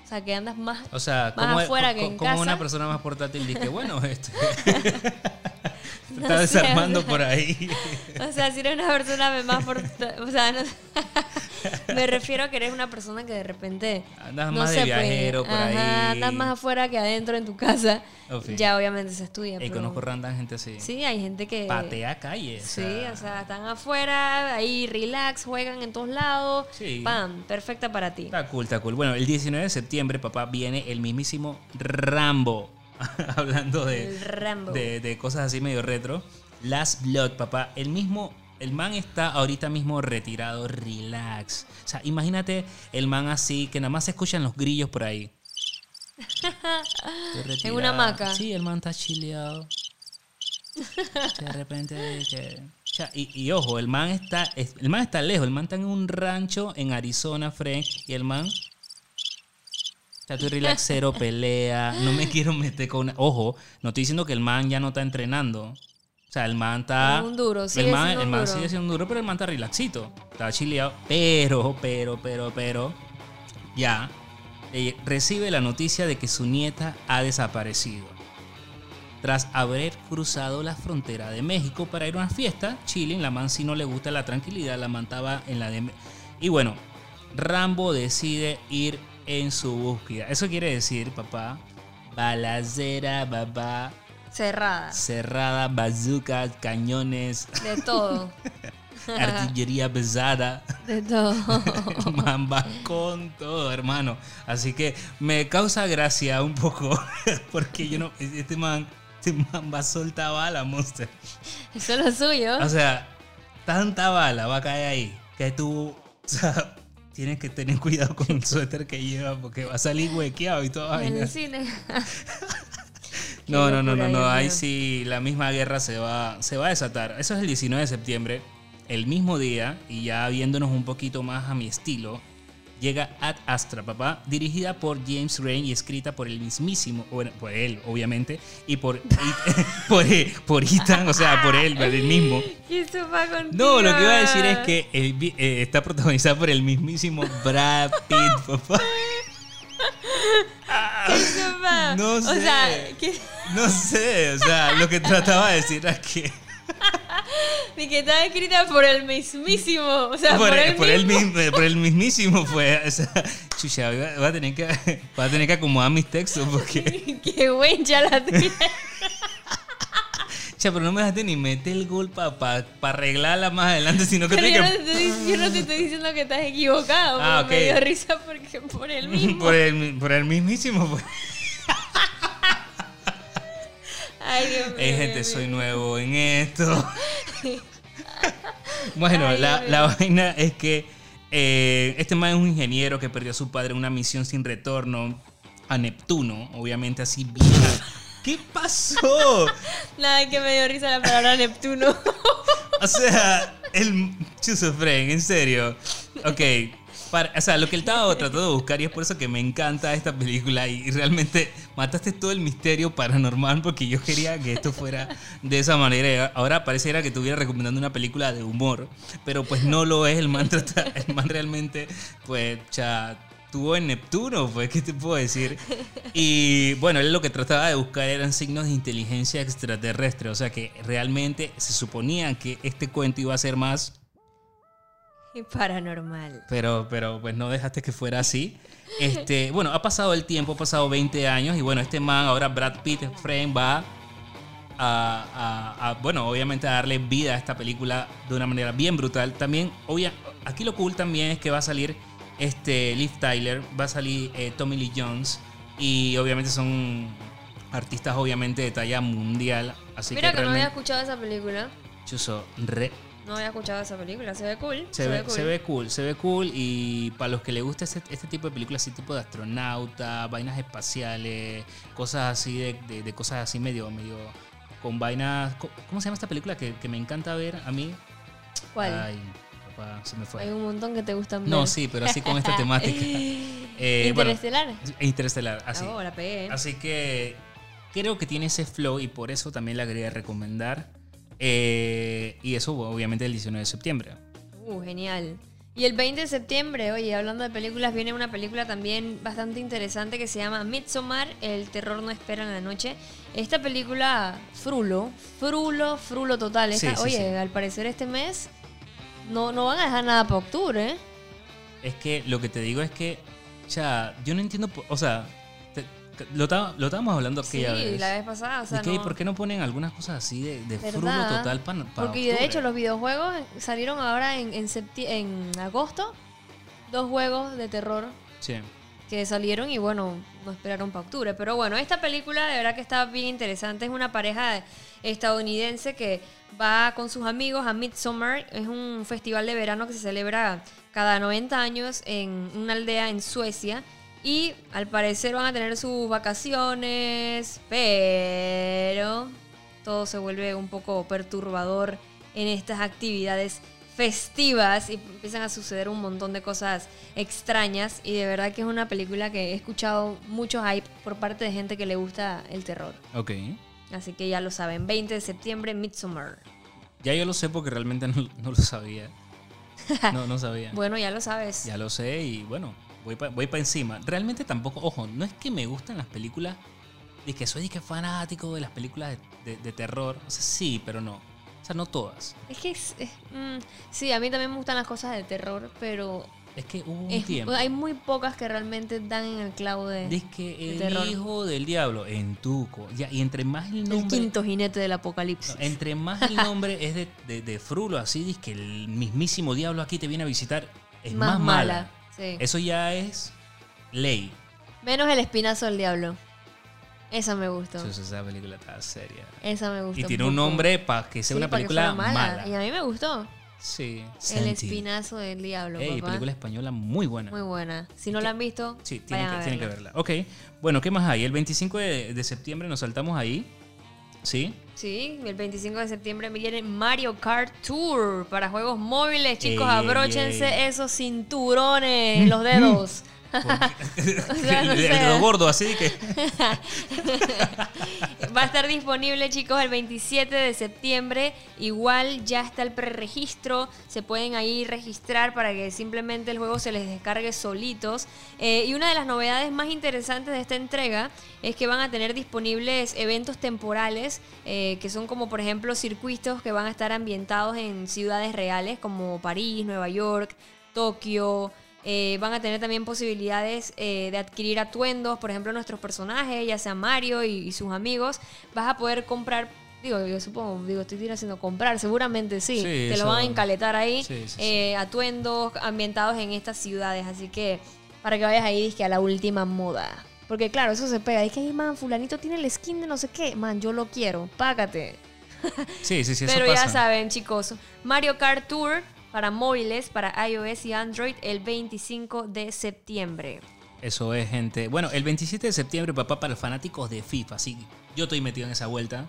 S1: o sea, que andas más...
S2: O sea,
S1: más
S2: como,
S1: afuera que en
S2: como
S1: casa.
S2: una persona más portátil dice, bueno, este, *laughs* se
S1: No
S2: está
S1: sé,
S2: desarmando
S1: o sea.
S2: por ahí. *laughs*
S1: O sea, si eres una persona más por, o sea, no- *laughs* me refiero a que eres una persona que de repente
S2: Andas
S1: no
S2: más de
S1: pues,
S2: viajero por
S1: ajá,
S2: ahí.
S1: andas más afuera que adentro en tu casa. Ya obviamente se estudia.
S2: Y conozco random gente así.
S1: Sí, hay gente que
S2: Patea calles.
S1: Sí, o sea, están afuera, ahí relax, juegan en todos lados.
S2: Sí.
S1: Pam, perfecta para ti.
S2: Está cool, está cool. Bueno, el 19 de septiembre, papá, viene el mismísimo Rambo. *laughs* Hablando de,
S1: Rambo.
S2: de, de cosas así medio retro. Last Blood, papá. El mismo. El man está ahorita mismo retirado, relax. O sea, imagínate el man así, que nada más se escuchan los grillos por ahí. *laughs*
S1: En una hamaca.
S2: Sí, el man está chileado. De repente que- o sea, y, y ojo, el man está es- el man está lejos, el man está en un rancho en Arizona, Frank, y el man o sea, estoy relax, cero pelea, no me *laughs* quiero meter con... Ojo, no estoy diciendo que el man ya no está entrenando. O sea, el man está...
S1: Es un duro, sigue
S2: el man, el man sigue siendo un duro, pero el man está relaxito. Está chileado. Pero, pero, pero, pero... Ya. eh, recibe la noticia de que su nieta ha desaparecido. Tras haber cruzado la frontera de México para ir a una fiesta, chilling, la man si no le gusta la tranquilidad, la man estaba en la de... Y bueno, Rambo decide ir en su búsqueda. Eso quiere decir, papá, balacera, babá,
S1: Cerrada.
S2: cerrada, bazookas, cañones.
S1: De todo. *laughs*
S2: artillería pesada.
S1: De todo. *laughs*
S2: Va con todo, hermano. Así que me causa gracia un poco *laughs* porque yo no. Este man, este man va a soltar bala, monster.
S1: Eso es lo suyo.
S2: O sea, tanta bala va a caer ahí que tú, o sea, tienes que tener *laughs* cuidado con el suéter que lleva porque va a salir huequeado y todo.
S1: en el cine. *laughs*
S2: No, no, no, no, no. Ahí sí la misma guerra se va, se va a desatar. Eso es el 19 de septiembre, el mismo día, y ya viéndonos un poquito más a mi estilo, llega Ad Astra, papá, dirigida por James Rain y escrita por el mismísimo, bueno, por él, obviamente, y por, *laughs* por, por Ethan, o sea, por él, por el mismo. *laughs*
S1: ¿Qué?
S2: No, lo que iba a decir es que el eh, está protagonizada por el mismísimo Brad Pitt, *laughs* papá.
S1: ¿Qué?
S2: No
S1: O
S2: sé.
S1: sea, ¿qué?
S2: No sé, o sea, lo que trataba de decir es que...
S1: Ni que está escrita por el mismísimo. O sea, por,
S2: por,
S1: el
S2: por
S1: mismo.
S2: el *laughs* mismísimo fue. O sea, chucha, voy a, tener que, voy a tener que acomodar mis textos porque. *laughs*
S1: Qué wincha la tuya.
S2: Cha, pero no me dejaste ni meter el gol para arreglarla más adelante, sino que
S1: Pero yo no, te estoy, yo no te estoy diciendo que estás equivocado.
S2: Ah,
S1: pero Me dio risa porque por el *laughs* mismo.
S2: Por el, por el mismísimo. pues.
S1: Ay, Dios *laughs* mío.
S2: Ey, gente, soy nuevo en esto. *laughs* bueno,
S1: Ay,
S2: la, la vaina es que eh, este man es un ingeniero que perdió a su padre en una misión sin retorno a Neptuno, obviamente así bien. *laughs* ¿Qué pasó?
S1: Nada, que me dio risa la palabra Neptuno.
S2: O sea, el Chuzo Fren, en serio. Ok. Para- o sea, lo que él estaba tratando de buscar y es por eso que me encanta esta película y, realmente mataste todo el misterio paranormal porque yo quería que esto fuera de esa manera. Ahora pareciera que estuviera recomendando una película de humor, pero pues no lo es. El man, el man realmente, pues, cha, estuvo en Neptuno, pues, ¿qué te puedo decir? Y bueno, él lo que trataba de buscar eran signos de inteligencia extraterrestre, o sea que realmente se suponía que este cuento iba a ser más,
S1: Paranormal.
S2: pero, pero pues no dejaste que fuera así. Este, bueno, ha pasado el tiempo, ha pasado 20 años y bueno, este man, ahora Brad Pitt, Frame, va a, a- a, bueno, obviamente a darle vida a esta película de una manera bien brutal. También, obvia, aquí lo cool también es que va a salir este Liv Tyler, va a salir eh, Tommy Lee Jones y obviamente son artistas obviamente de talla mundial. Así
S1: Mira
S2: que
S1: que no había escuchado esa película.
S2: chuzo, re-
S1: No había escuchado esa película. Se ve cool.
S2: se, ve,
S1: cool.
S2: se ve cool, se ve cool y para los que les gusta este, este tipo de películas, así tipo de astronauta, vainas espaciales, cosas así de, de- de cosas así medio, medio con vainas. ¿Cómo se llama esta película que, que me encanta ver a mí?
S1: ¿Cuál?
S2: Ay, papá, se me fue.
S1: Hay un montón que te gustan ver.
S2: No, sí, pero así con esta *laughs* temática. *laughs* Eh, bueno,
S1: Interestelar.
S2: Interestelar, así.
S1: Oh, la pegué.
S2: Así que creo que tiene ese flow y por eso también la quería recomendar. Eh, y eso obviamente el 19 de septiembre.
S1: Uh, genial. Y el 20 de septiembre, oye, hablando de películas, viene una película también bastante interesante que se llama Midsommar, El terror no espera en la noche. Esta película, frulo, frulo, frulo total. Esta-
S2: Sí, sí,
S1: oye,
S2: sí.
S1: al parecer este mes no, no van a dejar nada para octubre, ¿eh?
S2: Es que lo que te digo es que, ya, yo no entiendo, o sea, lo, estábamos hablando
S1: Sí,
S2: aquella vez.
S1: la vez pasada, o sea,
S2: ¿Y qué?
S1: no-
S2: ¿Por qué no ponen algunas cosas así de, de frulo total para
S1: Porque de hecho los videojuegos salieron ahora en, en, agosto, dos juegos de terror
S2: Sí.
S1: que salieron y bueno, no esperaron para octubre. Pero bueno, esta película de verdad que está bien interesante. Es una pareja estadounidense que va con sus amigos a Midsommar. Es un festival de verano que se celebra cada 90 años en una aldea en Suecia. Y al parecer van a tener sus vacaciones, pero todo se vuelve un poco perturbador en estas actividades festivas y empiezan a suceder un montón de cosas extrañas y de verdad que es una película que he escuchado mucho hype por parte de gente que le gusta el terror.
S2: Ok.
S1: Así que ya lo saben, 20 de septiembre, Midsommar.
S2: Ya yo lo sé porque realmente no, no lo sabía. *laughs* No, no sabía.
S1: Bueno, ya lo sabes.
S2: Ya lo sé y bueno, voy para voy pa encima. Realmente tampoco, ojo, no es que me gustan las películas, de que soy que fanático de las películas de, de- de terror. O sea, sí, pero no. O sea, no todas.
S1: Es que es- es- mm, sí, a mí también me gustan las cosas de terror, pero
S2: Es que hubo un
S1: Es-
S2: tiempo.
S1: hay muy pocas que realmente dan en el clavo de,
S2: Dice que el
S1: terror.
S2: hijo del diablo en Tuco. Ya, y entre más el nombre.
S1: el quinto jinete del
S2: no,
S1: apocalipsis.
S2: entre más el nombre es de, de, de Frulo, así dice que el mismísimo diablo aquí te viene a visitar. Es más, mala.
S1: Sí.
S2: Eso ya es ley.
S1: Menos el espinazo del diablo. Esa me gustó.
S2: Entonces, esa película está seria.
S1: Esa me gustó.
S2: Y tiene un
S1: poco.
S2: nombre para que sea
S1: Sí,
S2: una película mala.
S1: Y a mí me gustó.
S2: Sí.
S1: El espinazo del diablo,
S2: Ey,
S1: papá.
S2: película española muy buena.
S1: Muy buena. Si no la han visto,
S2: Sí, tienen
S1: vayan
S2: que,
S1: a
S2: tienen que
S1: verla.
S2: verla. Ok, bueno, ¿qué más hay? El 25 de, de septiembre nos saltamos ahí. ¿Sí?
S1: Sí, el 25 de septiembre viene Mario Kart Tour para juegos móviles. Chicos, abróchense esos cinturones en los dedos.
S2: Porque- *laughs*
S1: sea, no
S2: el, el gordo, así que. *laughs*
S1: Va a estar disponible, chicos, el 27 de septiembre. Igual ya está el preregistro. Se pueden ahí registrar para que simplemente el juego se les descargue solitos. Eh, y una de las novedades más interesantes de esta entrega es que van a tener disponibles eventos temporales, eh, que son como, por ejemplo, circuitos que van a estar ambientados en ciudades reales, como París, Nueva York, Tokio. Eh, van a tener también posibilidades eh, de adquirir atuendos, por ejemplo, nuestros personajes, ya sea Mario y, y sus amigos. Vas a poder comprar, digo, yo supongo, digo, estoy haciendo comprar, seguramente sí.
S2: Sí,
S1: Te
S2: eso-
S1: lo van a encaletar ahí,
S2: Sí, sí, sí.
S1: eh, atuendos ambientados en estas ciudades. Así que para que vayas ahí, dizque a la última moda. Porque claro, eso se pega. Es que, "Ay, man, fulanito tiene el skin de no sé qué. Man, yo lo quiero. Págate.
S2: Sí, sí, sí, eso
S1: Pero ya saben, chicos, Mario Kart Tour para móviles, para iOS y Android el 25 de septiembre.
S2: Eso es, gente. Bueno, el 27 de septiembre, papá, para los fanáticos de FIFA. Sí, yo estoy metido en esa vuelta.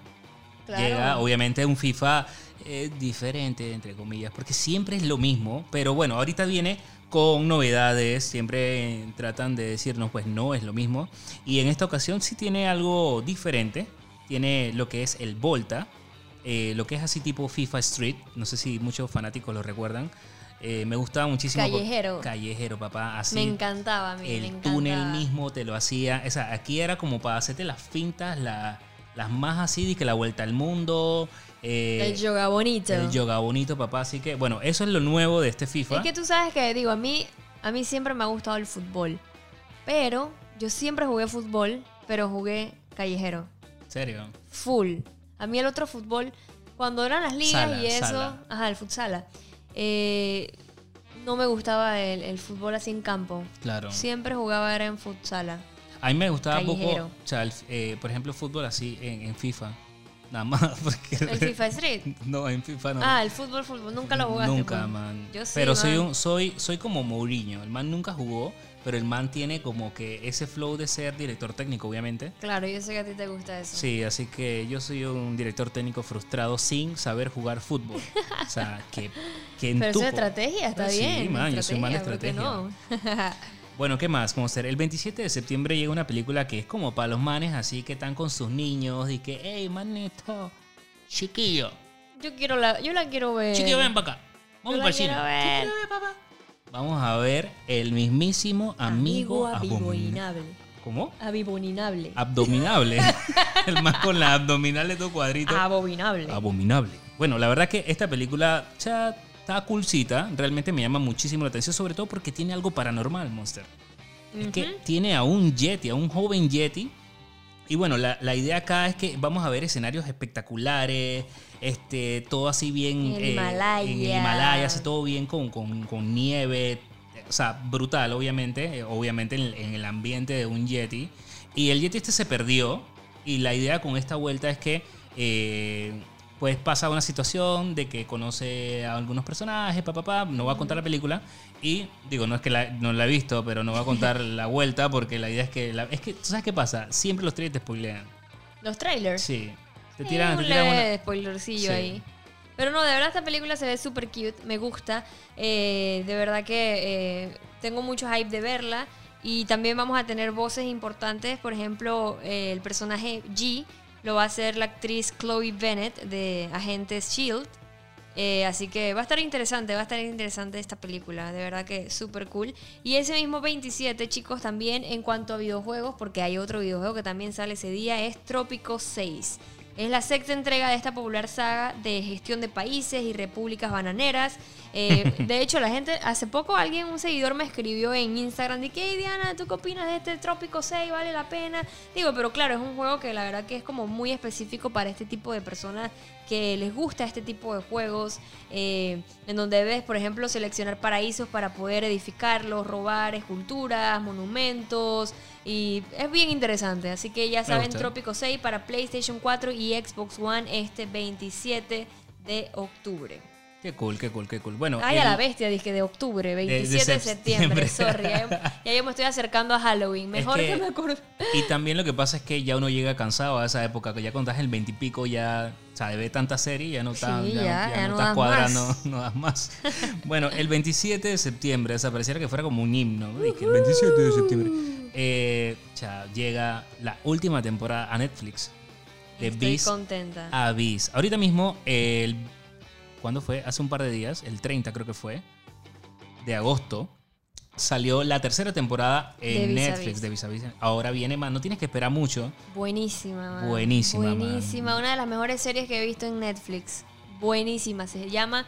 S1: Claro.
S2: Llega, obviamente, un FIFA eh, diferente, entre comillas, porque siempre es lo mismo. Pero bueno, ahorita viene con novedades. Siempre eh, tratan de decirnos, pues no es lo mismo. Y en esta ocasión sí tiene algo diferente. Tiene lo que es el Volta, eh, lo que es así tipo FIFA Street. No sé si muchos fanáticos lo recuerdan. Eh, me gustaba muchísimo. por-
S1: Callejero.
S2: Callejero, papá. Así
S1: me encantaba a mí, me
S2: el
S1: encantaba.
S2: túnel mismo te lo hacía. O sea, aquí era como para hacerte las fintas, la- las más así, que la vuelta al mundo. eh,
S1: El yoga bonito.
S2: el yoga bonito, papá. Así que, bueno, eso es lo nuevo de este FIFA.
S1: Es que tú sabes que, digo, a mí, a mí siempre me ha gustado el fútbol. Pero yo siempre jugué fútbol, pero jugué callejero.
S2: ¿En serio?
S1: Full. A mí el otro fútbol, cuando eran las ligas
S2: Sala,
S1: y eso,
S2: sala.
S1: ajá, el futsala, eh, no me gustaba el, el fútbol así en campo.
S2: Claro.
S1: Siempre jugaba era en futsala.
S2: A mí me gustaba poco,
S1: Callejero.
S2: o sea, el- eh, por ejemplo, fútbol así en, en FIFA. Nada más. *laughs* Porque
S1: El FIFA Street. *laughs*
S2: No, en FIFA no.
S1: Ah, el fútbol, fútbol. Nunca lo jugaste.
S2: Nunca,
S1: pues.
S2: man.
S1: Yo sí,
S2: pero soy, un, soy, soy como Mourinho. El man nunca jugó, pero el man tiene como que ese flow de ser director técnico, obviamente.
S1: Claro, yo sé que a ti te gusta eso.
S2: Sí, así que yo soy un director técnico frustrado sin saber jugar fútbol. O sea, *laughs* que, que en
S1: Pero eso es estrategia, está
S2: Sí,
S1: bien.
S2: man, yo soy man de
S1: ¿por qué
S2: estrategia.
S1: no? *laughs*
S2: Bueno, ¿qué más? Como ser el 27 de septiembre llega una película que es como para los manes, así que están con sus niños y que, hey, manito, chiquillo,
S1: yo quiero la, yo la quiero ver.
S2: chiquillo, ven para acá. Vamos
S1: Yo
S2: para
S1: la
S2: el cine.
S1: quiero ver.
S2: Chiquillo, ven, papá. Vamos a ver el mismísimo amigo, abomin-
S1: abominable.
S2: ¿Cómo?
S1: Abominable.
S2: Abdominable. *laughs* *laughs* el más con las abdominales dos cuadritos.
S1: Abominable.
S2: Abominable. Bueno, la verdad que esta película ya está coolcita. Realmente me llama muchísimo la atención, sobre todo porque tiene algo paranormal, Monster. Es que tiene a un Yeti, a un joven Yeti. Y bueno, la, la idea acá es que vamos a ver escenarios espectaculares, este, todo así bien...
S1: En el
S2: eh,
S1: Himalaya.
S2: En el Himalaya, así todo bien con, con- con nieve. O sea, brutal, obviamente. eh, Obviamente en, en el ambiente de un Yeti. Y el Yeti este se perdió. Y la idea con esta vuelta es que... eh, pues pasa una situación de que conoce a algunos personajes, papá, papá, no voy a contar la película y digo, no es que la, no la he visto, pero no voy a contar *laughs* la vuelta porque la idea es que, la- es que, ¿tú sabes qué pasa? Siempre los trailers te spoilean.
S1: Los trailers.
S2: Sí. Te
S1: Sí,
S2: tiran,
S1: un
S2: te tiran una-
S1: spoilercillo
S2: Sí.
S1: ahí. Pero no, de verdad esta película se ve súper cute, me gusta. Eh, de verdad que eh, tengo mucho hype de verla. Y también vamos a tener voces importantes. Por ejemplo, eh, el personaje G lo va a hacer la actriz Chloe Bennett de Agentes Shield. Eh, así que va a estar interesante, va a estar interesante esta película, de verdad que súper cool. Y ese mismo 27, chicos, también en cuanto a videojuegos, porque hay otro videojuego que también sale ese día, es Trópico 6. Es la sexta entrega de esta popular saga de gestión de países y repúblicas bananeras. Eh, *laughs* de hecho, la gente, hace poco alguien, un seguidor me escribió en Instagram de que, "Hey, Diana, ¿tú qué opinas de este Trópico 6? ¿Vale la pena? Digo, pero claro, es un juego que la verdad que es como muy específico para este tipo de personas que les gusta este tipo de juegos, eh, en donde debes, por ejemplo, seleccionar paraísos para poder edificarlos, robar esculturas, monumentos, y es bien interesante. Así que ya saben. Trópico 6 para PlayStation 4 y Xbox One este 27 de octubre.
S2: Qué cool, qué cool, qué cool. Bueno,
S1: Ay,
S2: el-
S1: a la bestia, dije de octubre, 27 de,
S2: sep-
S1: septiembre.
S2: septiembre.
S1: Sorry, ya, *laughs* ya yo me estoy acercando a Halloween. Mejor que,
S2: que-
S1: me acuerdo.
S2: Y también lo que pasa es que ya uno llega cansado a esa época, que ya cuando estás el 20 y pico, ya, o sea, ve tanta serie, ya no, está,
S1: Sí,
S2: ya,
S1: ya,
S2: ya no
S1: no
S2: estás cuadrando,
S1: más. *laughs*
S2: no das más. bueno, el 27 de septiembre, o sea, pareciera que fuera como un himno, ¿no? El 27 de septiembre, eh, ya, llega la última temporada a Netflix de
S1: Estoy
S2: Beast
S1: contenta.
S2: a Beast. Ahorita mismo, el, ¿cuándo fue? Hace un par de días, el 30 creo que fue, de agosto, salió la tercera temporada
S1: De
S2: en
S1: Vis a
S2: Netflix
S1: Vis.
S2: de Vis a Vis. Ahora viene más, no tienes que esperar mucho.
S1: Buenísima, man.
S2: Buenísima, man.
S1: Buenísima. Una de las mejores series que he visto en Netflix. Buenísima. Se llama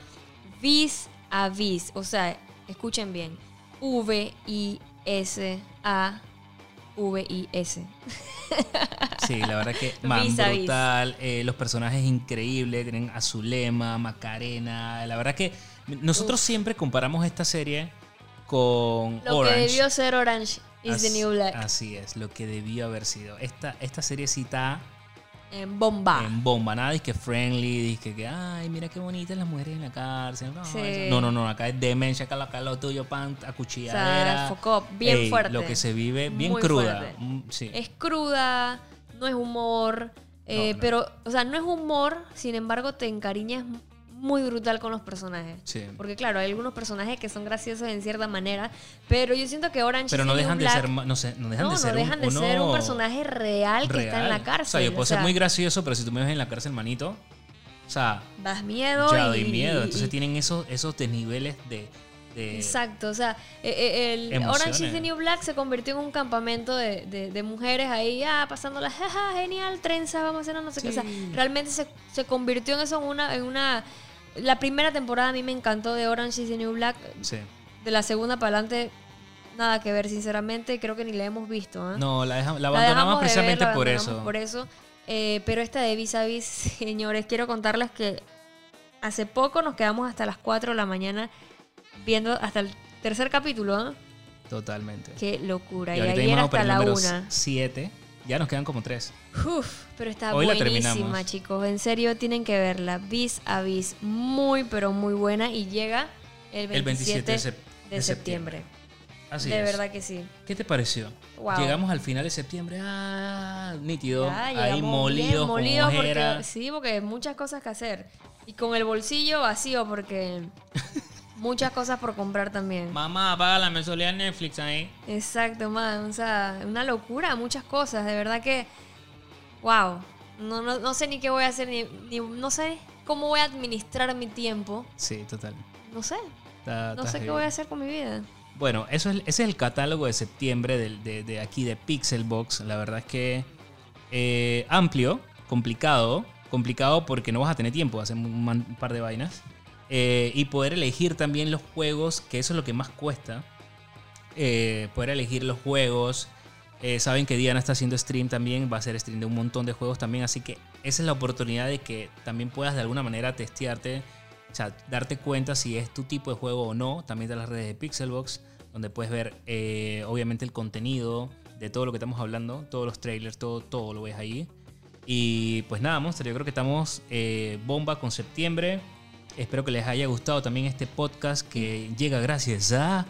S1: Vis a Vis. O sea, escuchen bien. V-I-S-A-V-I-S.
S2: Sí, la verdad que *laughs* man,
S1: Vis Vis.
S2: brutal. eh, los personajes increíbles. Tienen a Zulema, Macarena. La verdad que nosotros siempre comparamos esta serie con
S1: Lo
S2: Orange.
S1: que debió ser Orange is the New Black.
S2: Así es, lo que debió haber sido. Esta, esta serie sí está
S1: En bomba.
S2: en bomba. Nada es que friendly, dice que, ay, mira qué bonitas las mujeres en la cárcel. No,
S1: Sí.
S2: no, no, no, acá es demencia, acá lo, acá lo tuyo, pan,
S1: o
S2: acuchilladera.
S1: sea, focó bien
S2: Ey,
S1: fuerte.
S2: Lo que se vive, bien
S1: Muy
S2: cruda. Mm, Sí.
S1: Es cruda, no es humor. eh,
S2: No, no.
S1: Pero, o sea, no es humor, sin embargo, te encariñas muy brutal con los personajes.
S2: Sí.
S1: Porque claro, hay algunos personajes que son graciosos en cierta manera, pero yo siento que Orange
S2: Pero no dejan de ser, no, sé, no dejan
S1: no,
S2: de ser
S1: no dejan
S2: un,
S1: de ser un personaje real que está en la cárcel.
S2: O sea, yo puedo
S1: o
S2: ser muy gracioso, pero si tú me ves en la cárcel, manito, o sea,
S1: Das miedo
S2: ya
S1: y,
S2: doy miedo. Entonces
S1: y-
S2: tienen esos, esos desniveles de,
S1: Exacto, o sea, eh, eh, el
S2: Emociones.
S1: Orange is the New Black se convirtió en un campamento de, de- de mujeres ahí, ah, pasándola, jaja, genial, trenza, vamos a hacer no sé qué. O sea, realmente se, se convirtió en eso en una, en una... La primera temporada a mí me encantó de Orange is the New Black.
S2: Sí.
S1: De la segunda para adelante, nada que ver, sinceramente. Creo que ni la hemos visto. ¿ah?
S2: No, la, deja- la abandonamos
S1: ver,
S2: precisamente
S1: la
S2: por
S1: abandonamos
S2: eso.
S1: Por eso. Eh, pero esta de Vis a Vis, *laughs* señores, quiero contarles que hace poco nos quedamos hasta las 4 de la mañana viendo hasta el tercer capítulo. ¿ah?
S2: Totalmente.
S1: Qué locura.
S2: Y
S1: Y, ayer hasta la
S2: número
S1: una.
S2: 7. Ya nos quedan como 3.
S1: Uf, pero está
S2: Hoy
S1: buenísima, chicos. En serio, tienen que verla. Vis a Vis. Muy, pero muy buena. Y llega el 27,
S2: El 27 de sep-
S1: de
S2: de
S1: septiembre.
S2: Así
S1: de
S2: es.
S1: verdad que sí.
S2: ¿Qué te pareció?
S1: Wow.
S2: Llegamos al final de septiembre. Ah, nítido.
S1: Ya,
S2: ahí molidos, con
S1: porque, sí, porque hay muchas cosas que hacer. Y con el bolsillo vacío porque *laughs* muchas cosas por comprar también.
S2: Mamá, paga la mensualidad de Netflix ahí.
S1: Exacto, man. O sea, una locura, muchas cosas. De verdad que, wow. No, no, no sé ni qué voy a hacer, ni, ni- no sé cómo voy a administrar mi tiempo.
S2: Sí, total.
S1: No sé. No sé qué voy a hacer con mi vida.
S2: Bueno, eso es, ese es el catálogo de septiembre del- de, de aquí de Pixelbox. La verdad es que eh, amplio, complicado. Complicado porque no vas a tener tiempo de hacer un, man- un par de vainas. Eh, y poder elegir también los juegos, que eso es lo que más cuesta. Eh, poder elegir los juegos. Eh, saben que Diana está haciendo stream también, va a hacer stream de un montón de juegos también, así que esa es la oportunidad de que también puedas de alguna manera testearte, o sea, darte cuenta si es tu tipo de juego o no, también de las redes de Pixelbox, donde puedes ver obviamente el contenido de todo lo que estamos hablando, todos los trailers, todo, todo lo ves ahí. Y pues nada, Monster, yo creo que estamos bomba con septiembre. Espero que les haya gustado también este podcast que llega gracias a... a-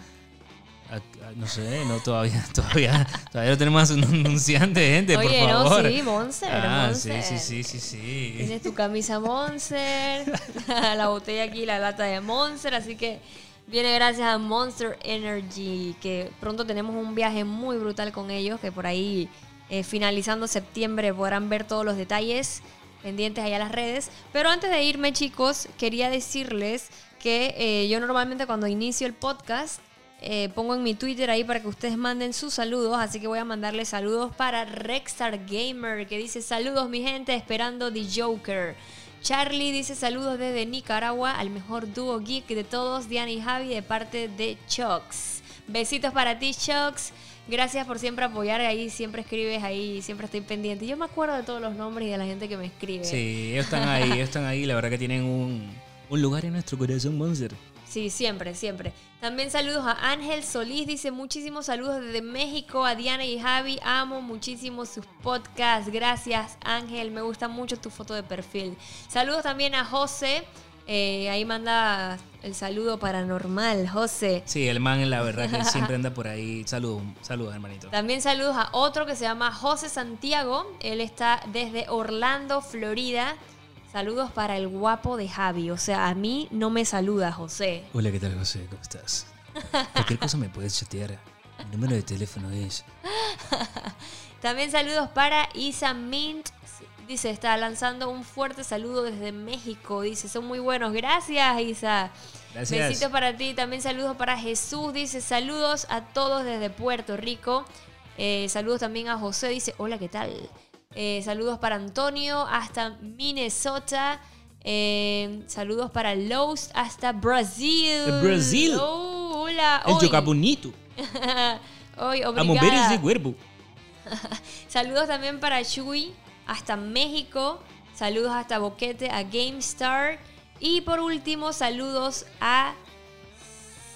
S2: a- no sé, no todavía, *laughs* todavía, todavía no tenemos un anunciante, gente, por favor.
S1: no, sí, Monster,
S2: Ah,
S1: Monster.
S2: sí, sí, sí, sí, sí.
S1: Tienes tu camisa Monster, *laughs* la botella aquí, la lata de Monster, así que viene gracias a Monster Energy, que pronto tenemos un viaje muy brutal con ellos, que por ahí eh, finalizando septiembre podrán ver todos los detalles pendientes allá en las redes. Pero antes de irme, chicos, quería decirles que eh, yo normalmente cuando inicio el podcast eh, pongo en mi Twitter ahí para que ustedes manden sus saludos. Así que voy a mandarle saludos para Rexstar Gamer, que dice saludos mi gente, esperando The Joker. Charlie dice saludos desde Nicaragua al mejor dúo geek de todos, Diana y Javi, de parte de Chucks. Besitos para ti, Chucks. Gracias por siempre apoyar ahí, siempre escribes ahí, siempre estoy pendiente. Yo me acuerdo de todos los nombres y de la gente que me escribe.
S2: Sí, ellos están ahí, ellos están ahí. La verdad que tienen un, un lugar en nuestro corazón, Monster.
S1: Sí, siempre, siempre. También saludos a Ángel Solís, dice muchísimos saludos desde México, a Diana y Javi, amo muchísimo sus podcasts, gracias Ángel, me gusta mucho tu foto de perfil. Saludos también a José, eh, ahí manda el saludo paranormal, José.
S2: Sí, el man, la verdad que *laughs* siempre anda por ahí. Saludos, saludos, hermanito.
S1: También saludos a otro que se llama José Santiago, él está desde Orlando, Florida. Saludos para el guapo de Javi. O sea, a mí no me saluda José.
S2: Hola, ¿qué tal, José? ¿Cómo estás? *laughs* Cualquier cosa me puedes chatear. El número de teléfono es. *laughs*
S1: También saludos para Isa Mint. Dice, está lanzando un fuerte saludo desde México. Dice, son muy buenos. Gracias, Isa.
S2: Gracias.
S1: Besitos para ti. También saludos para Jesús. Dice, saludos a todos desde Puerto Rico. Eh, saludos también a José. Dice, hola, ¿qué tal? Eh, saludos para Antonio hasta Minnesota. Eh, saludos para Lowe's hasta Brasil.
S2: Brasil.
S1: Oh, hola.
S2: El yoga bonito. *laughs*
S1: Hoy, obrigada.
S2: ese cuerpo. *laughs*
S1: Saludos también para Shui hasta México. Saludos hasta Boquete, a GameStar. Y por último, saludos a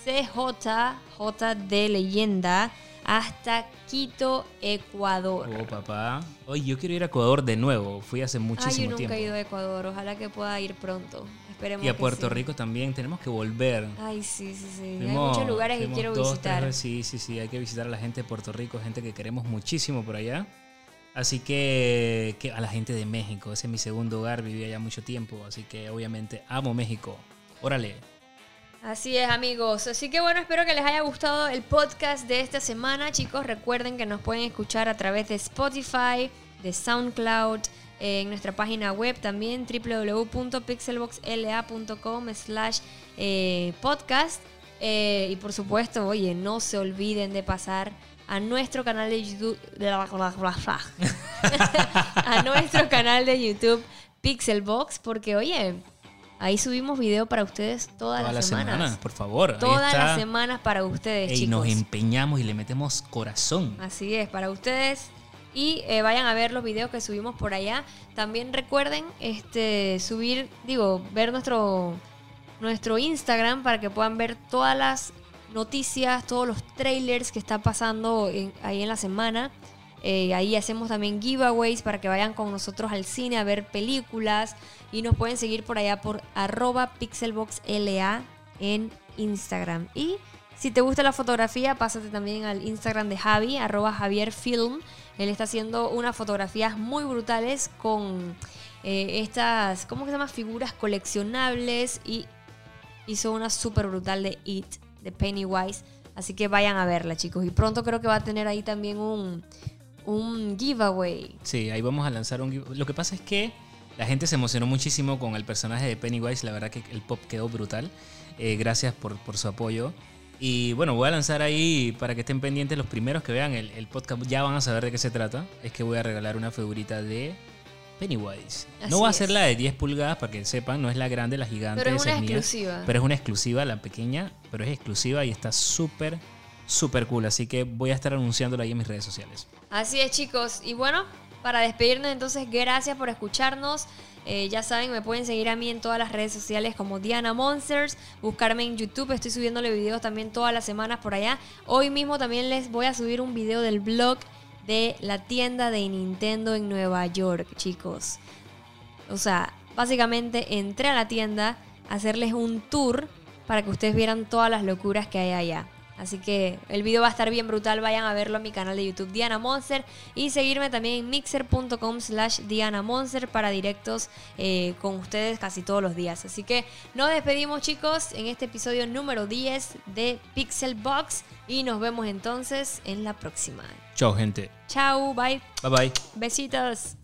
S1: CJ, J de leyenda, hasta Quito, Ecuador.
S2: Oh, papá. Oye, yo quiero ir a Ecuador de nuevo. Fui hace
S1: Ay, yo
S2: muchísimo
S1: nunca
S2: tiempo.
S1: he ido a Ecuador. Ojalá que pueda ir pronto. Esperemos
S2: Y a Puerto
S1: sí.
S2: Rico también. Tenemos que volver.
S1: Ay, sí, sí, sí. Hay muchos lugares que quiero
S2: dos,
S1: visitar.
S2: tres sí, sí, sí. Hay que visitar a la gente de Puerto Rico, gente que queremos muchísimo por allá. Así que, a la gente de México. Ese es mi segundo hogar. Viví allá mucho tiempo. Así que obviamente amo México. Órale.
S1: Así es, amigos. Así que bueno, espero que les haya gustado el podcast de esta semana. Chicos, recuerden que nos pueden escuchar a través de Spotify, de SoundCloud, en nuestra página web también, www.pixelboxla.com slash eh, podcast. Eh, y por supuesto, oye, no se olviden de pasar a nuestro canal de YouTube. *laughs* a nuestro canal de YouTube Pixelbox, porque oye, ahí subimos video para ustedes todas,
S2: Todas
S1: las semanas.
S2: semanas, por favor.
S1: Todas las semanas para ustedes,
S2: Y
S1: chicos.
S2: nos empeñamos y le metemos corazón.
S1: Así es, para ustedes. Y eh, vayan a ver los videos que subimos por allá. También recuerden este subir, digo, ver nuestro, nuestro Instagram para que puedan ver todas las noticias, todos los trailers que está pasando ahí en la semana. Eh, ahí hacemos también giveaways para que vayan con nosotros al cine a ver películas. Y nos pueden seguir por allá por arroba pixelboxla en Instagram. Y si te gusta la fotografía, pásate también al Instagram de Javi, arroba Javier Film. Él está haciendo unas fotografías muy brutales con eh, estas, ¿cómo se llama? Figuras coleccionables y hizo una súper brutal de It, de Pennywise. Así que vayan a verla, chicos. Y pronto creo que va a tener ahí también un, un giveaway.
S2: Sí, ahí vamos a lanzar un... give- Lo que pasa es que la gente se emocionó muchísimo con el personaje de Pennywise. La verdad que el pop quedó brutal. Eh, gracias por, por su apoyo. Y bueno, voy a lanzar ahí para que estén pendientes los primeros que vean el, el podcast. Ya van a saber de qué se trata. Es que voy a regalar una figurita de Pennywise.
S1: Así
S2: no va a ser la de 10 pulgadas para que sepan, no es la grande, la gigante.
S1: Pero es
S2: esa
S1: una
S2: mía.
S1: exclusiva.
S2: Pero es una exclusiva, la pequeña, pero es exclusiva y está súper, súper cool. Así que voy a estar anunciándola ahí en mis redes sociales.
S1: Así es, chicos. Y bueno, para despedirnos, entonces, gracias por escucharnos. Eh, ya saben, me pueden seguir a mí en todas las redes sociales como Diana Monsters, buscarme en YouTube, estoy subiéndole videos también todas las semanas por allá. Hoy mismo también les voy a subir un video del blog de la tienda de Nintendo en Nueva York, chicos. O sea, básicamente entré a la tienda a hacerles un tour para que ustedes vieran todas las locuras que hay allá. Así que el video va a estar bien brutal. Vayan a verlo en mi canal de YouTube Diana Monster y seguirme también en mixer.com slash Diana Monster para directos eh, con ustedes casi todos los días. Así que nos despedimos chicos en este episodio número 10 de Pixel Box y nos vemos entonces en la próxima.
S2: Chao gente.
S1: Chao, bye.
S2: Bye bye.
S1: Besitos.